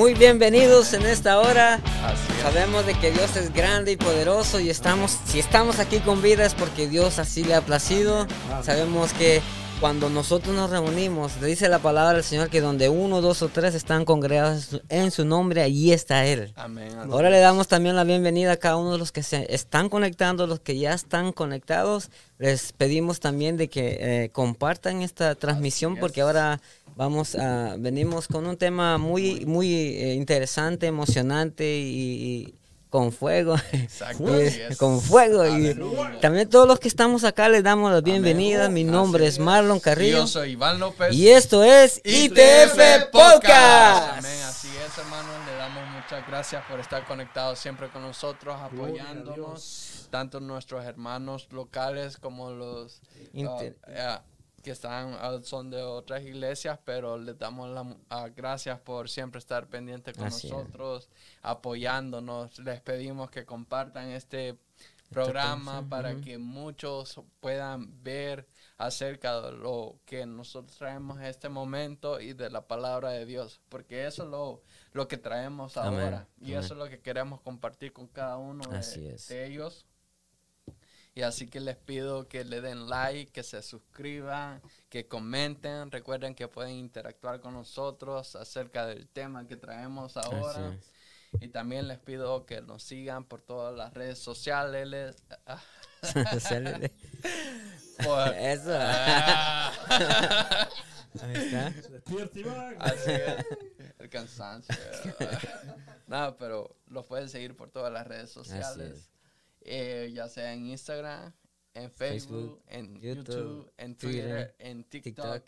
Muy bienvenidos en esta hora. Sabemos de que Dios es grande y poderoso y estamos, si estamos aquí con vida es porque Dios así le ha placido. Sabemos que cuando nosotros nos reunimos, dice la palabra del Señor que donde uno, dos o tres están congregados en su nombre, allí está Él. Amén. Ahora le damos también la bienvenida a cada uno de los que se están conectando, los que ya están conectados. Les pedimos también de que eh, compartan esta transmisión porque ahora vamos a venimos con un tema muy muy eh, interesante, emocionante y, con fuego. Exacto. con fuego. Y también todos los que estamos acá les damos la bienvenida. Mi nombre es Marlon Carrillo. yo soy Iván López. Y esto es ITF, Podcast. Amén. Así es, hermanos. Le damos muchas gracias por estar conectados siempre con nosotros, apoyándonos. Tanto nuestros hermanos locales como los que están son de otras iglesias, pero les damos las gracias por siempre estar pendientes con nosotros, apoyándonos. Les pedimos que compartan este programa para que muchos puedan ver acerca de lo que nosotros traemos en este momento y de la palabra de Dios, porque eso es lo, lo que traemos ahora y eso es lo que queremos compartir con cada uno de ellos y así que les pido que le den like, que se suscriban, que comenten. Recuerden que pueden interactuar con nosotros acerca del tema que traemos ahora. Y también les pido que nos sigan por todas las redes sociales. por, Eso. Ah. Ahí está. Así es. El cansancio. no, pero los pueden seguir por todas las redes sociales. Eh, ya sea en Instagram, en Facebook, en YouTube, en Twitter, en TikTok,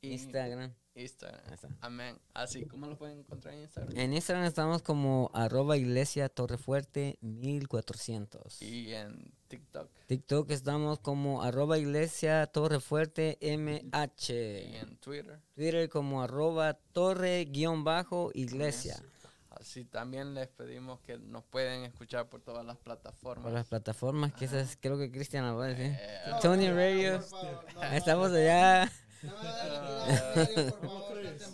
Instagram. Instagram. Amén. Así, ¿cómo lo pueden encontrar en Instagram? En Instagram estamos como arroba iglesia torrefuerte 1400. Y en TikTok. TikTok estamos como arroba iglesia torrefuerte MH. Y en Twitter. Twitter como arroba torre guion bajo iglesia. Así también les pedimos que nos pueden escuchar por todas las plataformas. Por las plataformas, que esas creo que Cristian lo va a decir. Tony Radio. Estamos allá.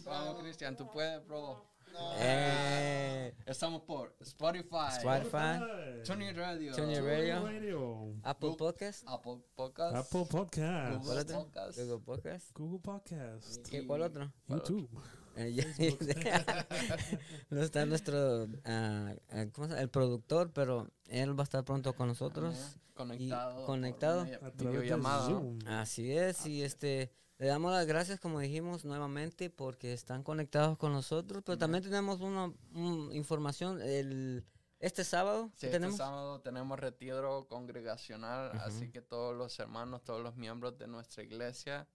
Vamos, Cristian, tú puedes, bro. Eh. Estamos por Spotify, Spotify, Tony Radio, Tony Radio, Apple Podcast, Apple Podcast, Apple Podcast, Google Podcast, Google Podcast, Google Podcast, ¿Qué, ¿cuál otro? YouTube. no está nuestro uh, ¿cómo se El productor, pero él va a estar pronto con nosotros. Conectado. conectado. Así es, y este le damos las gracias, como dijimos nuevamente, porque están conectados con nosotros, pero también tenemos una, información. El, este sábado, sí, este sábado tenemos retiro congregacional, así que todos los hermanos, todos los miembros de nuestra iglesia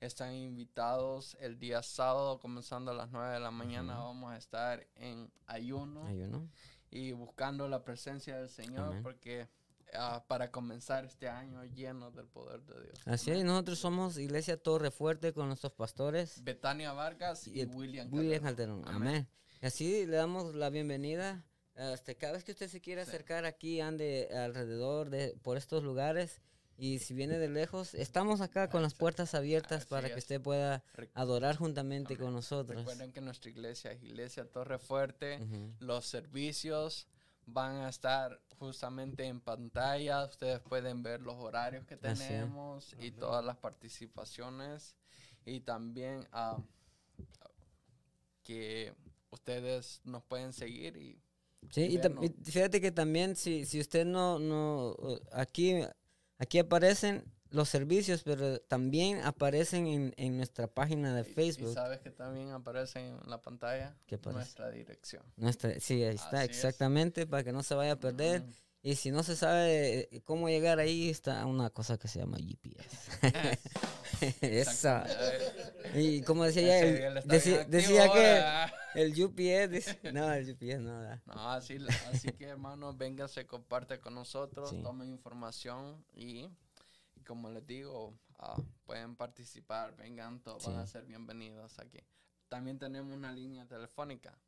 están invitados el día sábado, comenzando a las 9 de la mañana. Vamos a estar en ayuno, ayuno, y buscando la presencia del Señor, porque ah, para comenzar este año lleno del poder de Dios. Así es, nosotros somos Iglesia Torre Fuerte con nuestros pastores. Betania Vargas y, William, William Calderón. Amén. Y así le damos la bienvenida. Este, cada vez que usted se quiera acercar aquí, ande alrededor de por estos lugares y si viene de lejos, estamos acá con las puertas abiertas para que usted pueda adorar juntamente con nosotros. Recuerden que nuestra iglesia es Iglesia Torre Fuerte. Los servicios van a estar justamente en pantalla. Ustedes pueden ver los horarios que tenemos y todas las participaciones. Y también ah, que ustedes nos pueden seguir y Sí, y, fíjate que también si, si usted no, no, aquí Aquí aparecen los servicios, pero también aparecen en, en nuestra página de Facebook. ¿Y sabes que también aparece en la pantalla? Nuestra dirección. Nuestra, sí, ahí está, exactamente, para que no se vaya a perder. Y si no se sabe eh, cómo llegar ahí, está una cosa que se llama GPS. Esa. Y como decía ella, decía, decía que el UPS, no, el UPS no da. No, así, así que hermanos, se comparte con nosotros, tomen información y, como les digo, ah, pueden participar, vengan, todos van a ser bienvenidos aquí. También tenemos una línea telefónica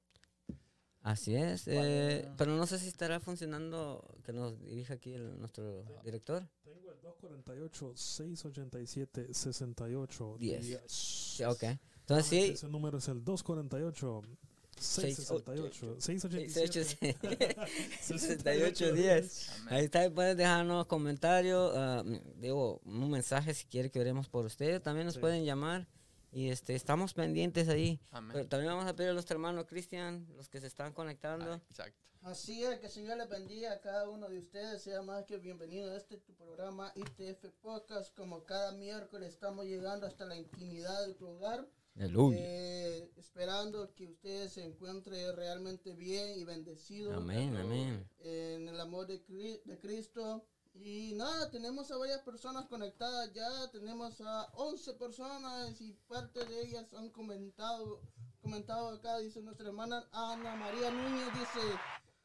Así es, eh, pero no sé si estará funcionando que nos dirija aquí nuestro director. Tengo el 248-687-6810. Sí, ok. Entonces sí. Ese número es el 248 668. 687. 68 días. Ahí está, pueden dejarnos comentarios, ah, digo, un mensaje si quiere que oremos por ustedes. También nos pueden llamar y este estamos pendientes ahí. Pero también vamos a pedir a los hermanos Cristian, los que se están conectando. Ah, exacto. Así es, que el Señor les bendiga a cada uno de ustedes. Sea más que bienvenido a este tu programa ITF Podcast. Como cada miércoles estamos llegando hasta la intimidad de tu Eh, esperando que ustedes se encuentren realmente bien y. Amén, amén. En el amor de, de Cristo. Y nada, tenemos a varias personas conectadas ya, tenemos a 11 personas y parte de ellas han comentado, comentado acá, dice nuestra hermana Ana María Núñez, dice,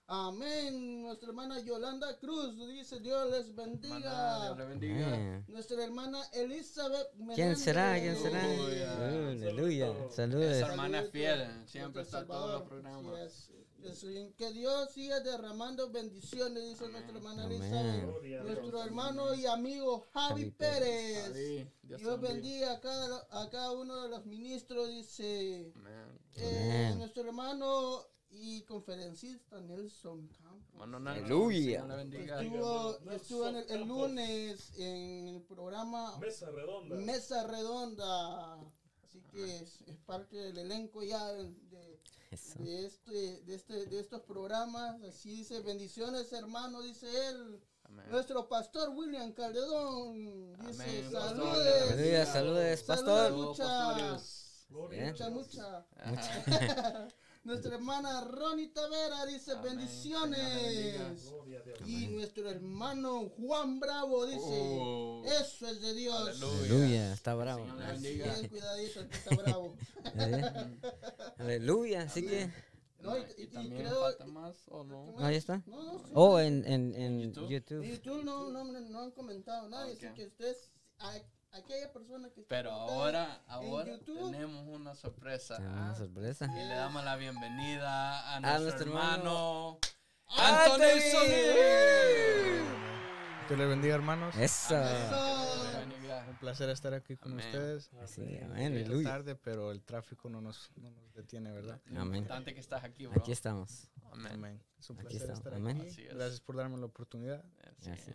Amén. Nuestra hermana Yolanda Cruz dice Dios les bendiga. Dios les bendiga. Nuestra hermana Elizabeth Menéndez. ¿Quién será? ¿Quién será? Aleluya. Saludos. Esa hermana es fiel. Siempre está en todos los programas. Que Dios siga derramando bendiciones, dice nuestra hermana Elizabeth. Nuestro hermano y amigo Javi, Pérez. Dios, bendiga a cada, a cada uno de los ministros, dice. Amén. Eh, nuestro hermano y conferencista Nelson Campos. Aleluya. Estuvo, estuvo el, el, lunes en el programa Mesa Redonda. Mesa Redonda. Así que es, es parte del elenco ya de, de, este, de, este, de estos programas. Así dice, bendiciones hermano, dice él. Nuestro pastor William Calderón dice, saludes. Saludes, pastor. Muchas, mucha, mucha. Nuestra hermana Ronnie Tavera dice bendiciones. Y nuestro hermano Juan Bravo dice, oh. eso es de Dios. Aleluya, está bravo. Bien cuidadito, está bravo. Aleluya, así que... No, y, y, también creo, falta más o no. Ahí está. No, no, sí. Oh, en, en, en YouTube. YouTube. En YouTube no, no, no han comentado nada, okay. así que ustedes aquella persona que Pero ahora, ahora tenemos una sorpresa. Una sorpresa. Y le damos la bienvenida a, nuestro, hermano, Anthony Solís. Que le bendiga, hermanos. Eso. Un placer estar aquí con ustedes. Sí, amén. tarde, pero el tráfico no nos, no nos detiene, ¿verdad? Amén. importante que estás aquí, bro. Aquí estamos. Amén. Es un placer estar aquí. Gracias por darme la oportunidad.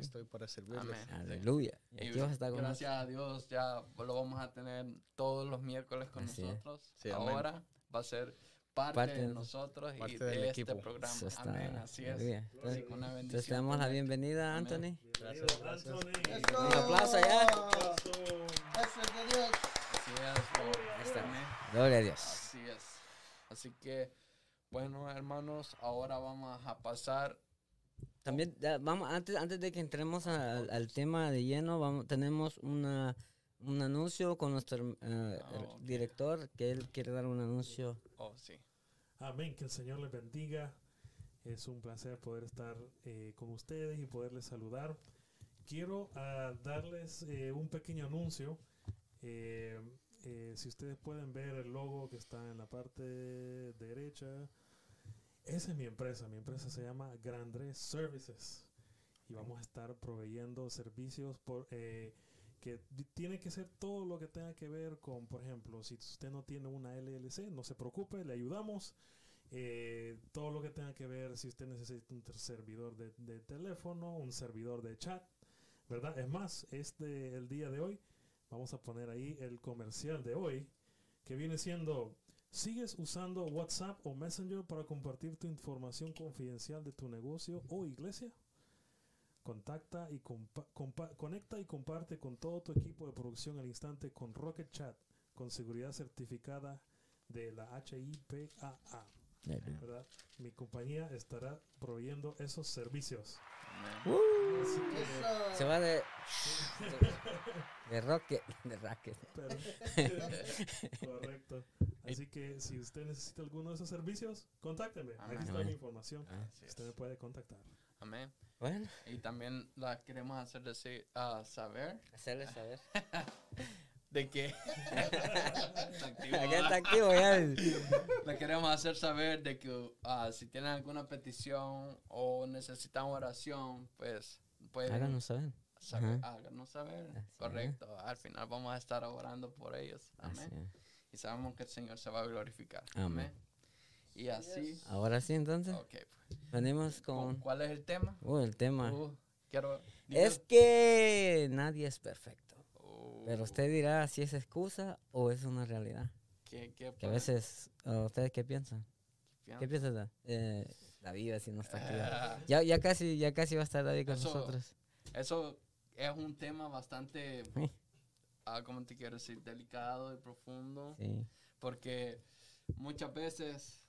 Estoy para servirles. Aleluya. gracias a Dios, ya lo vamos a tener todos los miércoles con nosotros. Ahora va a ser parte, de nosotros y de este programa. Amén. Así es. Entonces, una bendición. Entonces te damos la bienvenida, Anthony. Gracias, gracias. Un aplauso allá. Gracias a Dios. Así es. Gloria a Dios. Así es. Así que, bueno, hermanos, ahora vamos a pasar también, vamos, antes, antes de que entremos al tema de lleno, vamos, tenemos una, un anuncio con nuestro uh, oh, okay. director, que él quiere dar un anuncio. Oh, sí. Amén, que el Señor les bendiga. Es un placer poder estar eh, con ustedes y poderles saludar. Quiero uh, darles eh, un pequeño anuncio. Eh, si ustedes pueden ver el logo que está en la parte derecha, esa es mi empresa. Mi empresa se llama Grandre Services. Y vamos a estar proveyendo servicios por, eh, que tiene que ser todo lo que tenga que ver con, por ejemplo, si usted no tiene una LLC, no se preocupe, le ayudamos. Eh, todo lo que tenga que ver, si usted necesita un servidor de, de, teléfono, un servidor de chat, ¿verdad? Es más, este, el día de hoy, vamos a poner ahí el comercial de hoy, que viene siendo ¿Sigues usando WhatsApp o Messenger para compartir tu información confidencial de tu negocio o iglesia? Contacta y conecta y comparte con todo tu equipo de producción al instante con Rocket Chat con seguridad certificada de la HIPAA. Mi compañía estará proveyendo esos servicios. se va de, de, rocket, de racket. correcto. Así que si usted necesita alguno de esos servicios, contácteme. Aquí está mi información. usted me puede contactar. Amén. Bueno. Y también la queremos hacer decir, uh, saber. Hacerle saber. de que está activo, está activo ya. Le queremos hacer saber de que uh, si tienen alguna petición o necesitan oración, pues pueden háganos saber. saber háganos saber. Así Correcto. Es. Al final vamos a estar orando por ellos. Amén. Y sabemos que el Señor se va a glorificar. Amén. Y así. Ahora sí, entonces. Okay, pues. Venimos con... ¿Cuál es el tema? Uh, el tema. Uh, quiero... Es que nadie es perfecto. Pero usted dirá si es excusa o es una realidad. ¿Qué, qué que a veces, ¿ustedes qué piensan? ¿Qué piensan? Eh, la vida si no está aquí. Ah. Ya, ya, casi, ya casi va a estar David con nosotros. Eso es un tema bastante, ah, ¿cómo te quiero decir? Delicado y profundo. Sí. Porque muchas veces,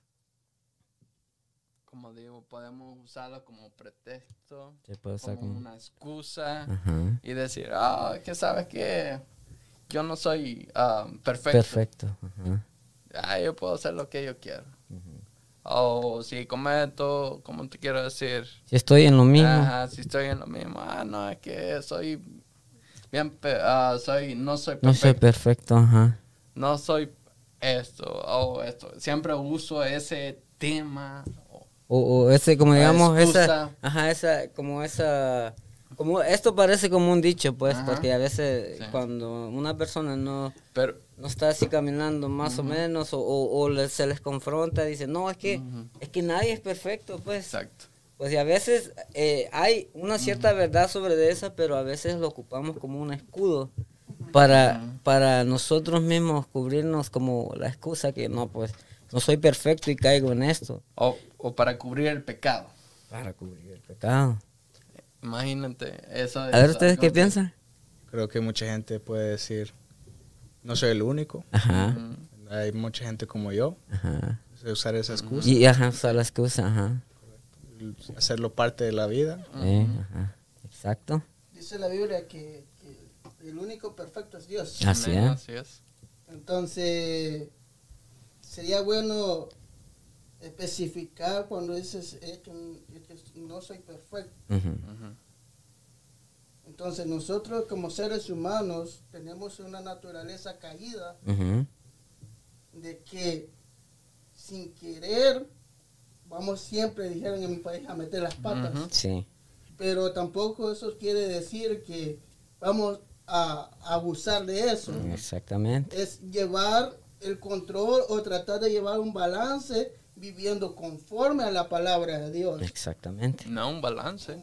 como digo, podemos usarlo como pretexto, como, una excusa y decir, ah, que sabes que yo no soy ah, perfecto. Perfecto. Ah, yo puedo hacer lo que yo quiero. O si cometo, ¿cómo te quiero decir? Si estoy en lo mismo. Ajá, si estoy en lo mismo. Ah, no, es que soy bien, uh, soy, no soy perfecto. No soy perfecto, ajá. No soy esto o esto. Siempre uso ese tema. O, o ese, como digamos, esa, ajá, esa, como esa como esto parece como un dicho, pues, porque a veces cuando una persona no, Pero, no está así caminando más o menos o, o, se les confronta, dice, no, es que, es que nadie es perfecto, pues. Exacto. Pues y a veces eh, hay una cierta verdad sobre eso, pero a veces lo ocupamos como un escudo para, para nosotros mismos cubrirnos como la excusa que no, pues no soy perfecto y caigo en esto. O, o para cubrir el pecado. Para cubrir el pecado. Imagínate, eso. A ver, ¿ustedes qué piensan? Creo que mucha gente puede decir, no soy el único. Ajá. Hay mucha gente como yo. Ajá. Usar esa excusa. Y ajá, usar la excusa, ajá. Hacerlo parte de la vida. Sí, ajá. Exacto. Dice la Biblia que, el único perfecto es Dios. Así es. Así es. Entonces, sería bueno especificar cuando dices que, no soy perfecto. Entonces nosotros como seres humanos tenemos una naturaleza caída de que sin querer vamos siempre, dijeron en mi país, a meter las patas. Pero tampoco eso quiere decir que vamos a abusar de eso. Exactamente. Es llevar el control o tratar de llevar un balance viviendo conforme a la palabra de Dios. Exactamente. No un balance.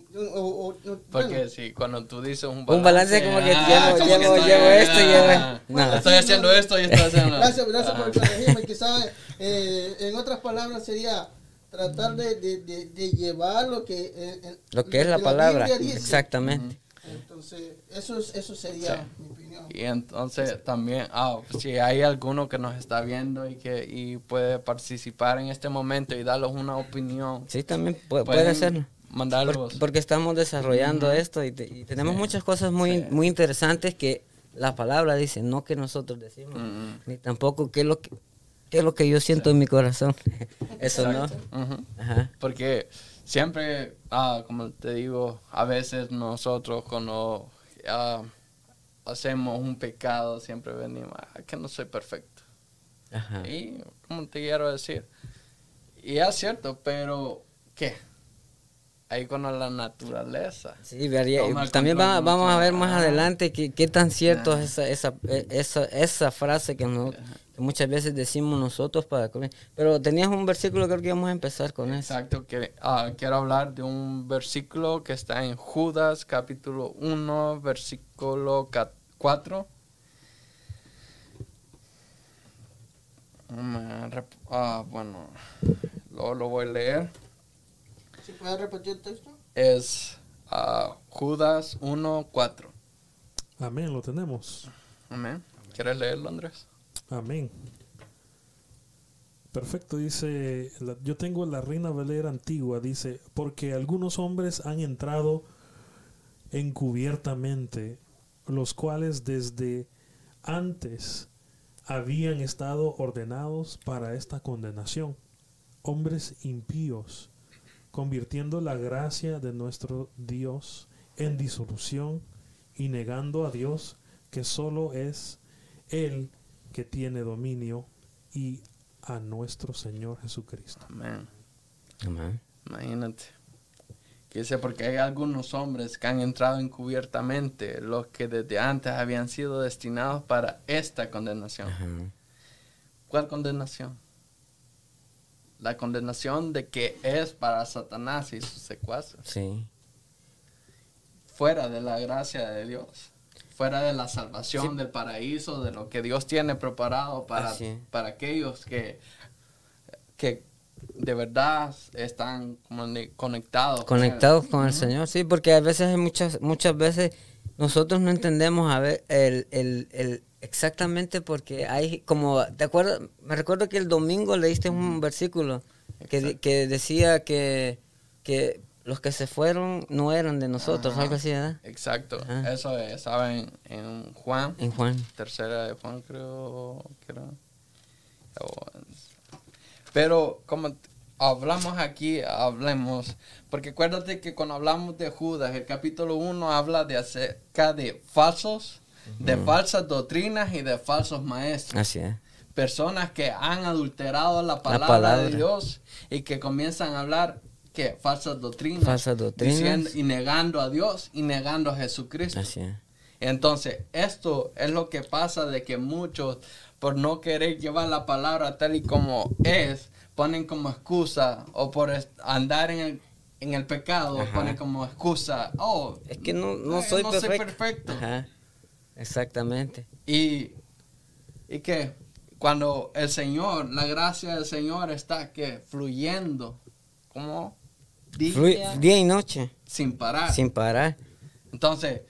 Porque si cuando tú dices un balance. Un balance como que ah, llevo, llevo, llevo esto y llevo. No. Estoy haciendo esto y estoy haciendo. gracias, gracias por corregirme. Quizás, eh, en otras palabras, sería tratar de, de, de, llevar lo que. Eh, lo que es la, palabra. Exactamente. Entonces, eso, eso sería mi opinión. Y entonces también, ah, si hay alguno que nos está viendo y que y puede participar en este momento y darles una opinión. Sí, también puede, puede hacerlo. Mandarlos. porque estamos desarrollando esto y, tenemos muchas cosas muy, muy interesantes que la palabra dice, no que nosotros decimos, ni tampoco que lo que, es lo que yo siento en mi corazón. Eso no. Porque siempre, ah, como te digo, a veces nosotros cuando ah, hacemos un pecado, siempre venimos, ah, que no soy perfecto. Y, como te quiero decir? Y es cierto, pero ¿qué? Ahí con la naturaleza. Sí, también vamos a ver más adelante qué, qué tan cierto es esa, esa, esa, esa frase que, no, muchas veces decimos nosotros para comer. Pero tenías un versículo, creo que vamos a empezar con eso. Exacto, que, ah, quiero hablar de un versículo que está en Judas capítulo 1, versículo 4. Ah, bueno, lo, lo voy a leer. ¿Si puedes repetir el texto? Es uh, Judas 1, 4. Amén, lo tenemos. Amén. ¿Quieres leerlo, Andrés? Amén. Perfecto, dice, yo tengo la Reina Valera antigua, dice, porque algunos hombres han entrado encubiertamente, los cuales desde antes habían estado ordenados para esta condenación, hombres impíos, convirtiendo la gracia de nuestro Dios en disolución y negando a Dios que solo es Él que tiene dominio y a nuestro Señor Jesucristo. Amén. Amén. Imagínate. Que dice, porque hay algunos hombres que han entrado encubiertamente, los que desde antes habían sido destinados para esta condenación. ¿Cuál condenación? La condenación de que es para Satanás y sus secuaces. Sí. Fuera de la gracia de Dios. Fuera de la salvación del paraíso, de lo que Dios tiene preparado para, para aquellos que, que de verdad están conectados. Conectados con el, Señor, sí, porque a veces, muchas, muchas veces nosotros no entendemos a ver el, el, exactamente porque hay como, ¿te acuerdas? Me recuerdo que el domingo leíste un versículo que, que, decía que, que los que se fueron no eran de nosotros, algo así, ¿verdad? Exacto, eso estaba en, Juan. En Juan. Tercera de Juan creo que era. Pero como hablamos aquí, hablemos, porque acuérdate que cuando hablamos de Judas, el capítulo 1 habla de acerca de falsos, de falsas doctrinas y de falsos maestros. Así es. Personas que han adulterado la palabra, de Dios y que comienzan a hablar que falsas doctrinas, falsas doctrinas. y negando a Dios y negando a Jesucristo. Así es. Entonces, esto es lo que pasa de que muchos por no querer llevar la palabra tal y como es, ponen como excusa o por andar en el, en el pecado, ponen como excusa, oh, es que no, no, soy, perfecto. Exactamente. Y, y que cuando el Señor, la gracia del Señor está que fluyendo, como día, día y noche. Sin parar. Sin parar. Entonces,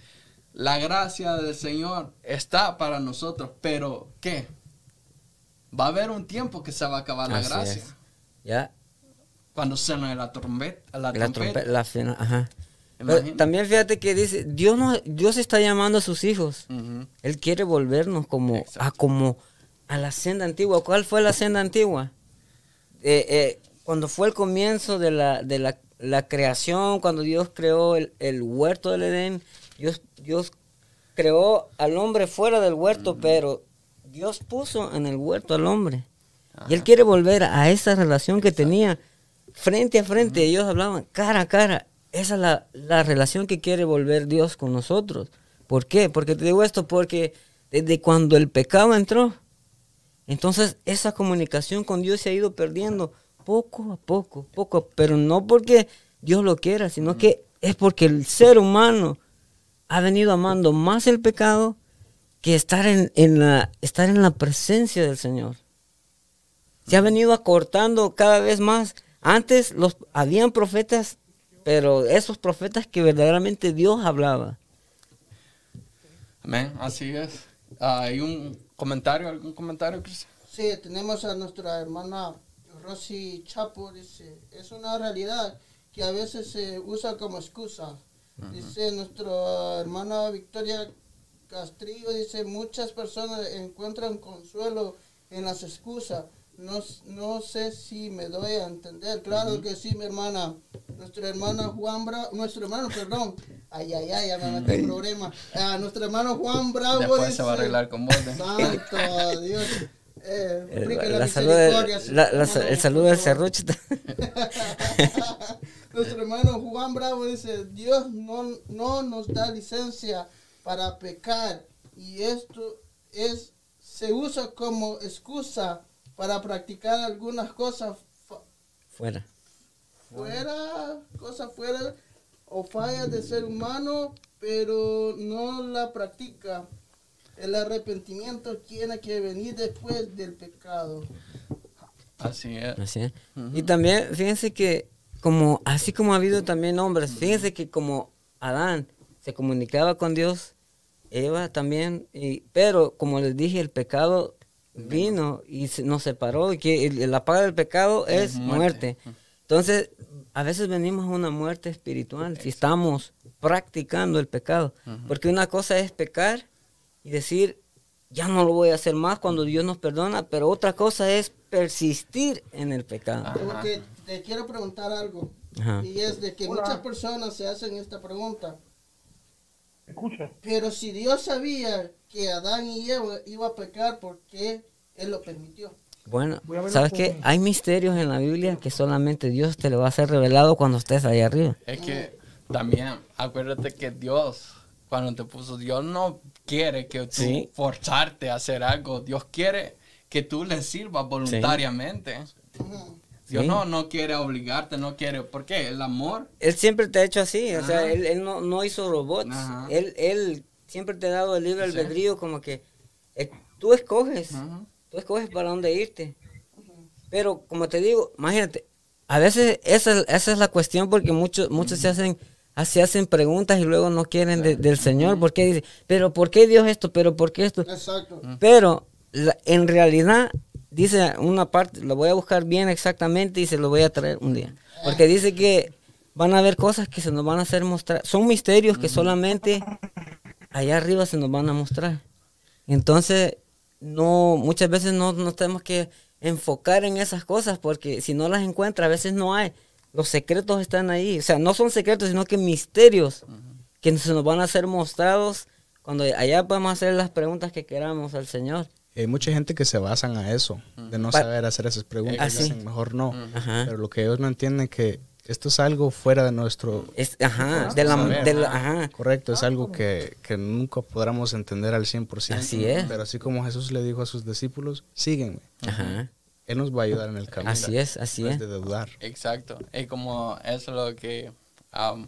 la gracia del Señor está para nosotros, pero ¿qué? va a haber un tiempo que se va a acabar la gracia. Ya. Cuando suena la trompeta. La, trompeta. ajá. también fíjate que dice, Dios no, Dios está llamando a sus hijos. Él quiere volvernos como a como a la senda antigua. ¿Cuál fue la senda antigua? Eh, eh, cuando fue el comienzo de la, de la, creación, cuando Dios creó el, huerto del Edén, Dios, Dios creó al hombre fuera del huerto, pero Dios puso en el huerto al hombre. Y él quiere volver a esa relación que tenía frente a frente. Ellos hablaban cara a cara. Esa es la, la, relación que quiere volver Dios con nosotros. ¿Por qué? Porque te digo esto, porque desde cuando el pecado entró, entonces esa comunicación con Dios se ha ido perdiendo poco a poco, poco, pero no porque Dios lo quiera, sino que es porque el ser humano ha venido amando más el pecado que estar en, la, estar en la presencia del Señor. Se ha venido acortando cada vez más. Antes los, habían profetas, pero esos profetas que verdaderamente Dios hablaba. Amén, así es. ¿Hay un comentario, algún comentario, Cristian? Sí, tenemos a nuestra hermana Rosy Chapo, dice, es una realidad que a veces se usa como excusa. Dice nuestra hermana Victoria Castrillo dice, muchas personas encuentran consuelo en las excusas. No, no sé si me doy a entender. Claro que sí, mi hermana. Nuestra hermana Juan Bravo, nuestro hermano, perdón. Ay, ay, ay, ya me metí problema. Ah, nuestro hermano Juan Bravo Después se va a arreglar con vos. Santo Dios. Eh, eh la, salud el saludo del serrucho. Nuestro hermano Juan Bravo dice, Dios no, no nos da licencia para pecar y esto es se usa como excusa para practicar algunas cosas fuera. fuera cosas fuera o fallas de ser humano pero no la practica. El arrepentimiento tiene que venir después del pecado. Así es. Así es. Y también fíjense que como así como ha habido también hombres fíjense que como Adán se comunicaba con Dios Eva también, y, pero como les dije, el pecado vino y nos separó y que la paga del pecado es muerte. Entonces, a veces venimos a una muerte espiritual si estamos practicando el pecado. Porque una cosa es pecar y decir, ya no lo voy a hacer más cuando Dios nos perdona, pero otra cosa es persistir en el pecado. Porque te quiero preguntar algo. Y es de que muchas personas se hacen esta pregunta. Pero si Dios sabía que Adán y Eva iban a pecar, ¿por qué Él lo permitió? Bueno, ¿sabes qué? Hay misterios en la Biblia que solamente Dios te lo va a hacer revelado cuando estés ahí arriba. Es que también, acuérdate que Dios, cuando te puso, Dios no quiere que tú forzarte a hacer algo. Dios quiere que tú le sirvas voluntariamente. Dios no, no quiere obligarte, no quiere. ¿Por qué? El amor. Él siempre te ha hecho así. O sea, él, él no, no, hizo robots. Él, él siempre te ha dado el libre albedrío, como que eh, tú escoges. Tú escoges para dónde irte. Pero, como te digo, imagínate, a veces esa, esa es la cuestión porque muchos, muchos se hacen se hacen preguntas y luego no quieren del Señor. porque dice, pero ¿por qué Dios esto? ¿Pero por qué esto? Exacto. Pero en realidad dice una parte, lo voy a buscar bien exactamente y se lo voy a traer un día. Porque dice que van a haber cosas que se nos van a hacer mostrar. Son misterios que solamente allá arriba se nos van a mostrar. Entonces, no, muchas veces no, no tenemos que enfocar en esas cosas porque si no las encuentra, a veces no hay. Los secretos están ahí. O sea, no son secretos, sino que misterios que se nos van a ser mostrados cuando allá podemos hacer las preguntas que queramos al Señor. Hay mucha gente que se basan a eso, de no saber hacer esas preguntas, y dicen mejor no. Pero lo que ellos no entienden es que esto es algo fuera de nuestro... ajá, de la, ajá. Correcto, es algo que, que, nunca podremos entender al 100%. Así es. Pero así como Jesús le dijo a sus discípulos, síguenme. Ajá. Él nos va a ayudar en el camino. Así es, así es. De dudar. Exacto. Es como eso lo que um,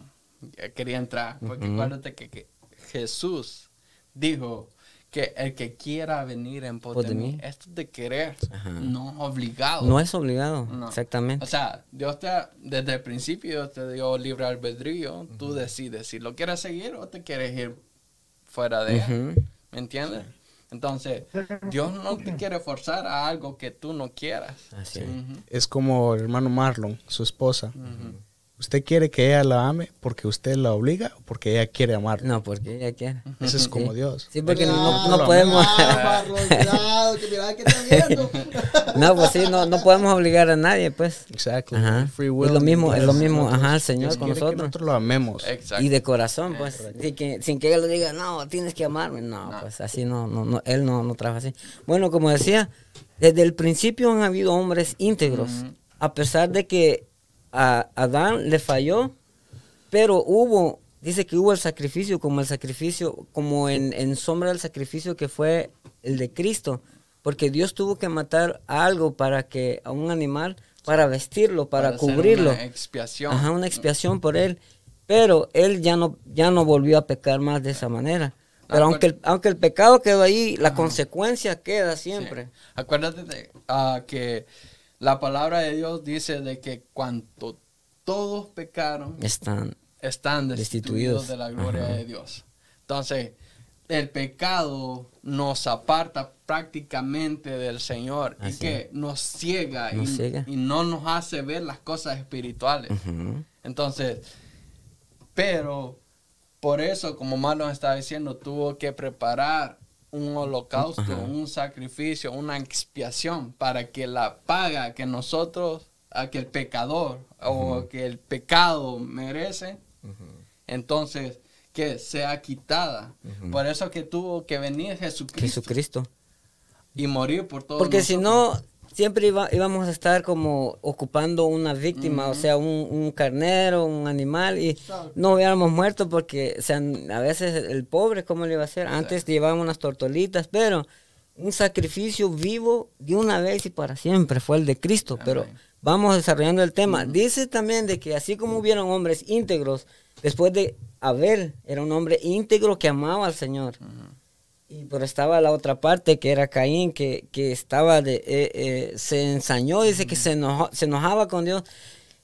quería entrar. Porque acuérdate que Jesús dijo que el que quiera venir en pos de mí, esto es de querer, no es obligado. No es obligado, exactamente. O sea, Dios te, desde el principio te dio libre albedrío, tú decides si lo quieres seguir o te quieres ir fuera de él. ¿Me entiendes? Entonces, Dios no te quiere forzar a algo que tú no quieras. Así Es como el hermano Marlon, su esposa. ¿Usted quiere que ella la ame porque usted la obliga o porque ella quiere amarlo? No, porque ella quiere. Eso es como Dios. Sí, porque no, no, podemos... no, pues sí, no, no podemos obligar a nadie, pues. Exacto. Free will. Es lo mismo, es lo mismo, ajá, el Señor con nosotros. Que nosotros lo amemos. Exacto. Y de corazón, pues. Sin que, sin que ella lo diga, no, tienes que amarme. No, pues así no, no, no él no, no trabaja así. Bueno, como decía, desde el principio han habido hombres íntegros. A pesar de que a Adán le falló, pero hubo, dice que hubo el sacrificio como el sacrificio, como en, sombra del sacrificio que fue el de Cristo, porque Dios tuvo que matar algo para que, a un animal, para vestirlo, para, cubrirlo. Una expiación. Ajá, una expiación por él. Pero él ya no, ya no volvió a pecar más de esa manera. Pero aunque el, aunque el pecado quedó ahí, la consecuencia queda siempre. Acuérdate de, uh, que la palabra de Dios dice de que cuando todos pecaron, están, están destituidos, de la gloria de Dios. Entonces, el pecado nos aparta prácticamente del Señor y que nos ciega, y, no nos hace ver las cosas espirituales. Entonces, pero por eso, como Marlon estaba diciendo, tuvo que preparar un holocausto, un sacrificio, una expiación para que la paga que nosotros, a que el pecador o que el pecado merece, entonces que sea quitada. Por eso que tuvo que venir Jesucristo. Jesucristo. Y morir por todo. Porque si no, siempre íbamos a estar como ocupando una víctima, o sea, un, carnero, un animal, y no hubiéramos muerto porque, o sea, a veces el pobre, ¿cómo le iba a hacer? Antes llevábamos unas tortolitas, pero un sacrificio vivo de una vez y para siempre fue el de Cristo, pero vamos desarrollando el tema. Dice también de que así como hubieron hombres íntegros, después de Abel, era un hombre íntegro que amaba al Señor. Y pero estaba la otra parte que era Caín, que, estaba de, eh, eh, se ensañó, dice que se, se enojaba con Dios.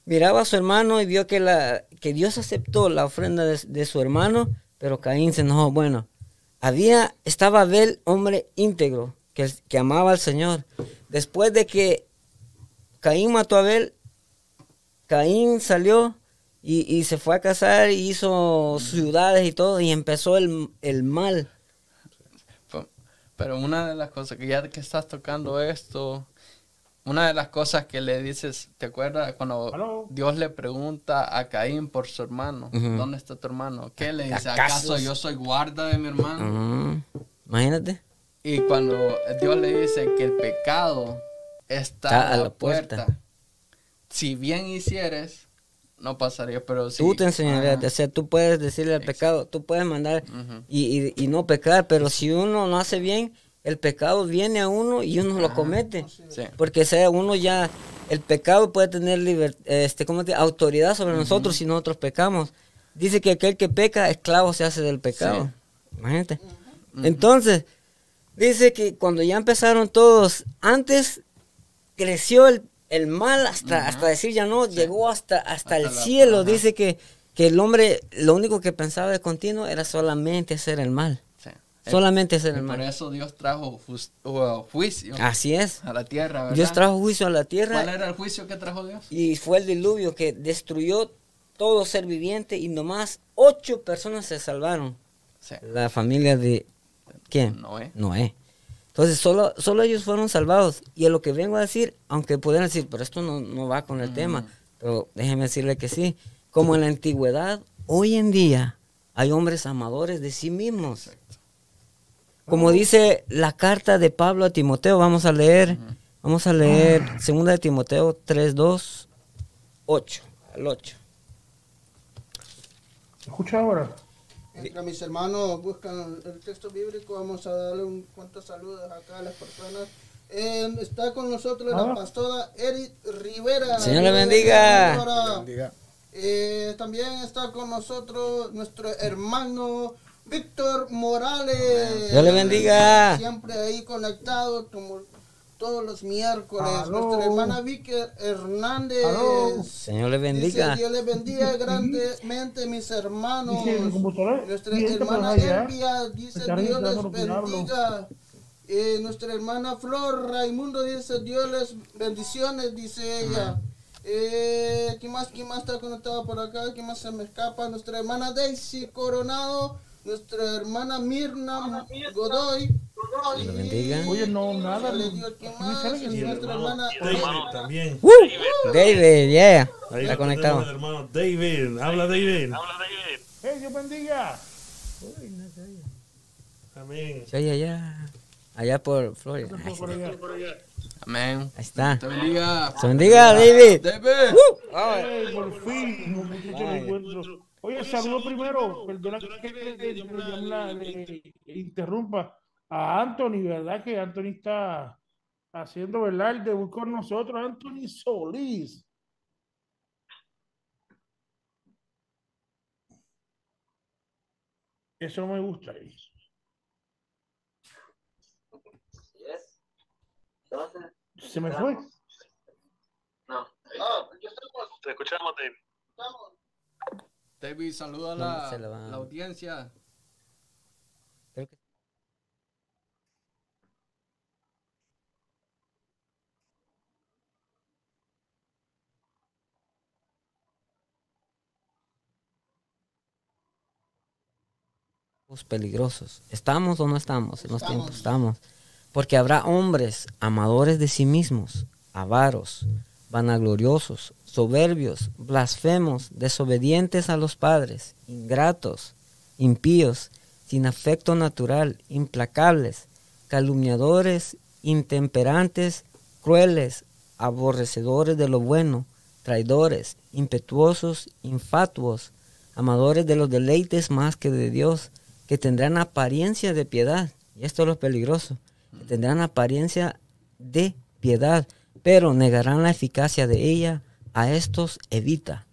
Miraba a su hermano y vio que, la, que Dios aceptó la ofrenda de, su hermano, pero Caín se enojó. Bueno, había, estaba Abel, hombre íntegro, que, que amaba al Señor. Después de que Caín mató a Abel, Caín salió y, se fue a casar y hizo ciudades y todo, y empezó el, el mal pero una de las cosas que ya que estás tocando esto, una de las cosas que le dices, ¿te acuerdas cuando Dios le pregunta a Caín por su hermano? ¿Dónde está tu hermano? ¿Qué le dice? ¿Acaso yo soy guarda de mi hermano? Imagínate. Y cuando Dios le dice que el pecado está, a la puerta, si bien hicieres, no pasaría, pero sí. Tú te enseñarías, o sea, tú puedes decirle al pecado, tú puedes mandar y, y, no pecar, pero si uno no hace bien, el pecado viene a uno y uno lo comete. Porque sea uno ya el pecado puede tener este, ¿cómo te, autoridad sobre nosotros si nosotros pecamos. Dice que aquel que peca, esclavo se hace del pecado. Imagínate. Entonces, dice que cuando ya empezaron todos, antes creció el, el mal hasta, hasta decir ya no, llegó hasta, hasta, el cielo. Dice que, que el hombre lo único que pensaba de continuo era solamente hacer el mal. Solamente hacer el mal. Por eso Dios trajo juicio. Así es. A la tierra, ¿verdad? Dios trajo juicio a la tierra. ¿Cuál era el juicio que trajo Dios? Y fue el diluvio que destruyó todo ser viviente y nomás ocho personas se salvaron. La familia de... ¿Quién? Noé. Noé. Entonces, solo, solo ellos fueron salvados. Y a lo que vengo a decir, aunque pueden decir, pero esto no, va con el tema, pero déjeme decirle que sí. Como en la antigüedad, hoy en día hay hombres amadores de sí mismos. Como dice la carta de Pablo a Timoteo, vamos a leer, vamos a leer segunda de Timoteo 3, 2, 8, al 8. Escucha ahora. Mientras mis hermanos buscan el texto bíblico, vamos a darle un cuantos saludos acá a las personas. Eh, está con nosotros la ah. pastora Eric Rivera. Señor le bendiga. Eh, también está con nosotros nuestro hermano Víctor Morales. Dios le bendiga. Siempre ahí conectado como todos los miércoles. Nuestra hermana Vicky Hernández. Señor le bendiga. Dios le bendiga grandemente, mis hermanos. Nuestra hermana Elvia dice Dios les bendiga. Eh, nuestra hermana Flor Raimundo dice Dios les bendiciones, dice ella. Eh, ¿Quién más, quién más está conectado por acá? ¿Quién más se me escapa? Nuestra hermana Daisy Coronado. Nuestra hermana Mirna Godoy. Oye, no, nada. Le dio nuestra hermana David también. Uh, David, yeah. Ahí está conectado. hermano David. Habla David. Habla David. Hey, Dios bendiga. Amén. Sí, allá. Allá por Florida. Amén. Ahí está. Te bendiga. Se bendiga, David. David. Uh. Hey, por fin. Oye, saludo primero. Perdona que le interrumpa a Anthony, ¿verdad? Que Anthony está haciendo, ¿verdad? El debut con nosotros, Anthony Solís. Eso no me gusta. ¿Se me fue? No. Te escuchamos, David. David, saluda a la, la audiencia. Peligrosos. ¿Estamos o no estamos en los tiempos? Estamos. Porque habrá hombres amadores de sí mismos, avaros, vanagloriosos, soberbios, blasfemos, desobedientes a los padres, ingratos, impíos, sin afecto natural, implacables, calumniadores, intemperantes, crueles, aborrecedores de lo bueno, traidores, impetuosos, infatuos, amadores de los deleites más que de Dios, que tendrán apariencia de piedad, y esto es lo peligroso, que tendrán apariencia de piedad, pero negarán la eficacia de ella, a estos evita,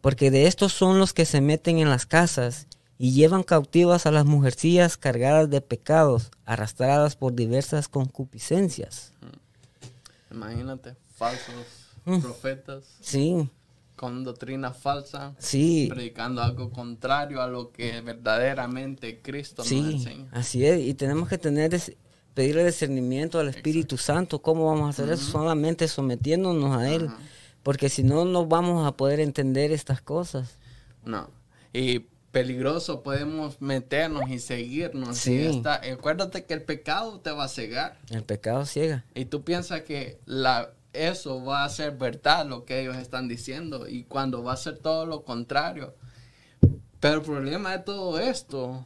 porque de estos son los que se meten en las casas y llevan cautivas a las mujercillas cargadas de pecados, arrastradas por diversas concupiscencias. Imagínate, falsos mm. profetas. Sí con doctrina falsa, sí. predicando algo contrario a lo que verdaderamente Cristo sí, nos enseña. Así es, y tenemos que tener pedirle discernimiento al Espíritu Santo. ¿Cómo vamos a hacer eso? Solamente sometiéndonos a Él, porque si no, no vamos a poder entender estas cosas. No, y peligroso podemos meternos y seguirnos. Sí. está, acuérdate que el pecado te va a cegar. El pecado ciega. Y tú piensas que la eso va a ser verdad lo que ellos están diciendo y cuando va a ser todo lo contrario. Pero el problema de todo esto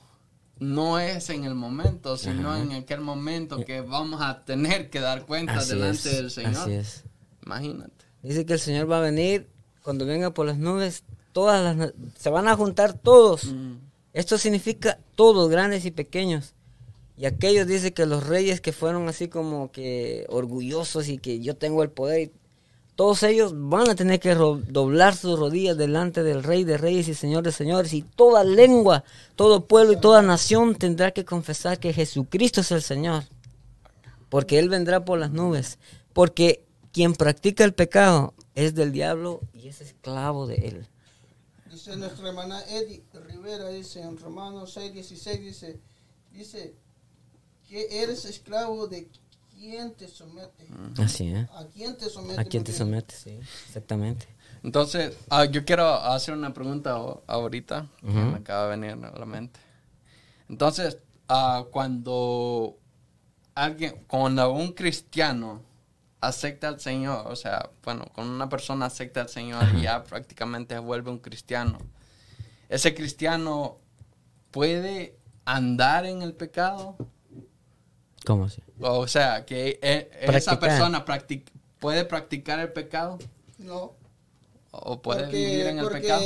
no es en el momento, sino en aquel momento que vamos a tener que dar cuenta delante del Señor. Así es. Imagínate. Dice que el Señor va a venir cuando venga por las nubes, todas las se van a juntar todos. Mm. Esto significa todos, grandes y pequeños. Y aquellos dicen que los reyes que fueron así como que orgullosos y que yo tengo el poder, todos ellos van a tener que doblar sus rodillas delante del Rey de Reyes y Señor de Señores. Y toda lengua, todo pueblo y toda nación tendrá que confesar que Jesucristo es el Señor. Porque Él vendrá por las nubes. Porque quien practica el pecado es del diablo y es esclavo de Él. Dice nuestra hermana Eddie Rivera, dice en Romanos 6, 16, dice, dice que eres esclavo de quién te somete. Así es. A quién te somete. A quién te somete, sí, exactamente. Entonces, ah, yo quiero hacer una pregunta ahorita que me acaba de venir a la mente. Entonces, uh, cuando alguien, cuando un cristiano acepta al Señor, o sea, bueno, cuando una persona acepta al Señor y ya prácticamente vuelve un cristiano, ese cristiano puede andar en el pecado ¿Cómo así? O sea, que e, esa persona puede practicar el pecado. No. O puede vivir en el pecado.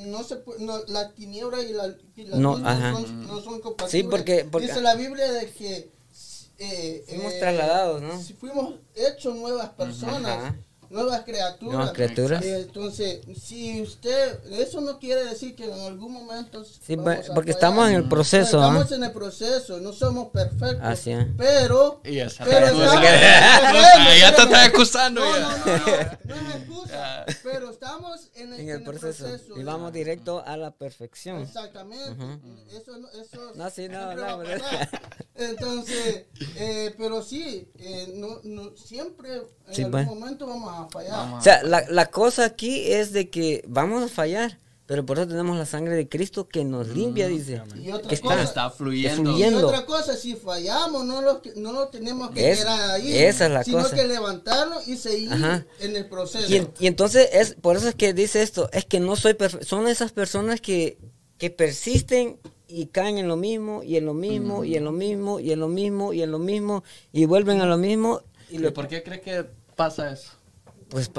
No se no, la tiniebla y la, no, no, son, compatibles. Sí, porque, Dice la Biblia de que eh, fuimos eh, trasladados, ¿no? Si fuimos hechos nuevas personas nuevas criaturas. Nuevas criaturas. Entonces, si usted, eso no quiere decir que en algún momento... Sí, porque estamos en el proceso. Estamos en el proceso, no somos perfectos. Así es. Pero... ya te estás excusando. No, no, no, no, es excusa. pero estamos en el, en el, proceso. Y vamos directo a la perfección. Exactamente. Eso, eso... No, sí, no, no. Entonces, eh, pero sí, eh, no, no, siempre en algún momento vamos a fallar. O sea, la, la, cosa aquí es de que vamos a fallar. Pero por eso tenemos la sangre de Cristo que nos limpia, dice. Y otra que cosa, está, fluyendo. Y otra cosa, si fallamos, no lo, no lo tenemos que quedar ahí. Esa es la sino cosa. que levantarlo y seguir en el proceso. Y, y, entonces, es por eso es que dice esto, es que no soy perfecto. Son esas personas que, que persisten y caen en lo mismo, y en lo mismo, y en lo mismo, y en lo mismo, y en lo mismo, y vuelven a lo mismo. ¿Y, por qué crees que pasa eso? Pues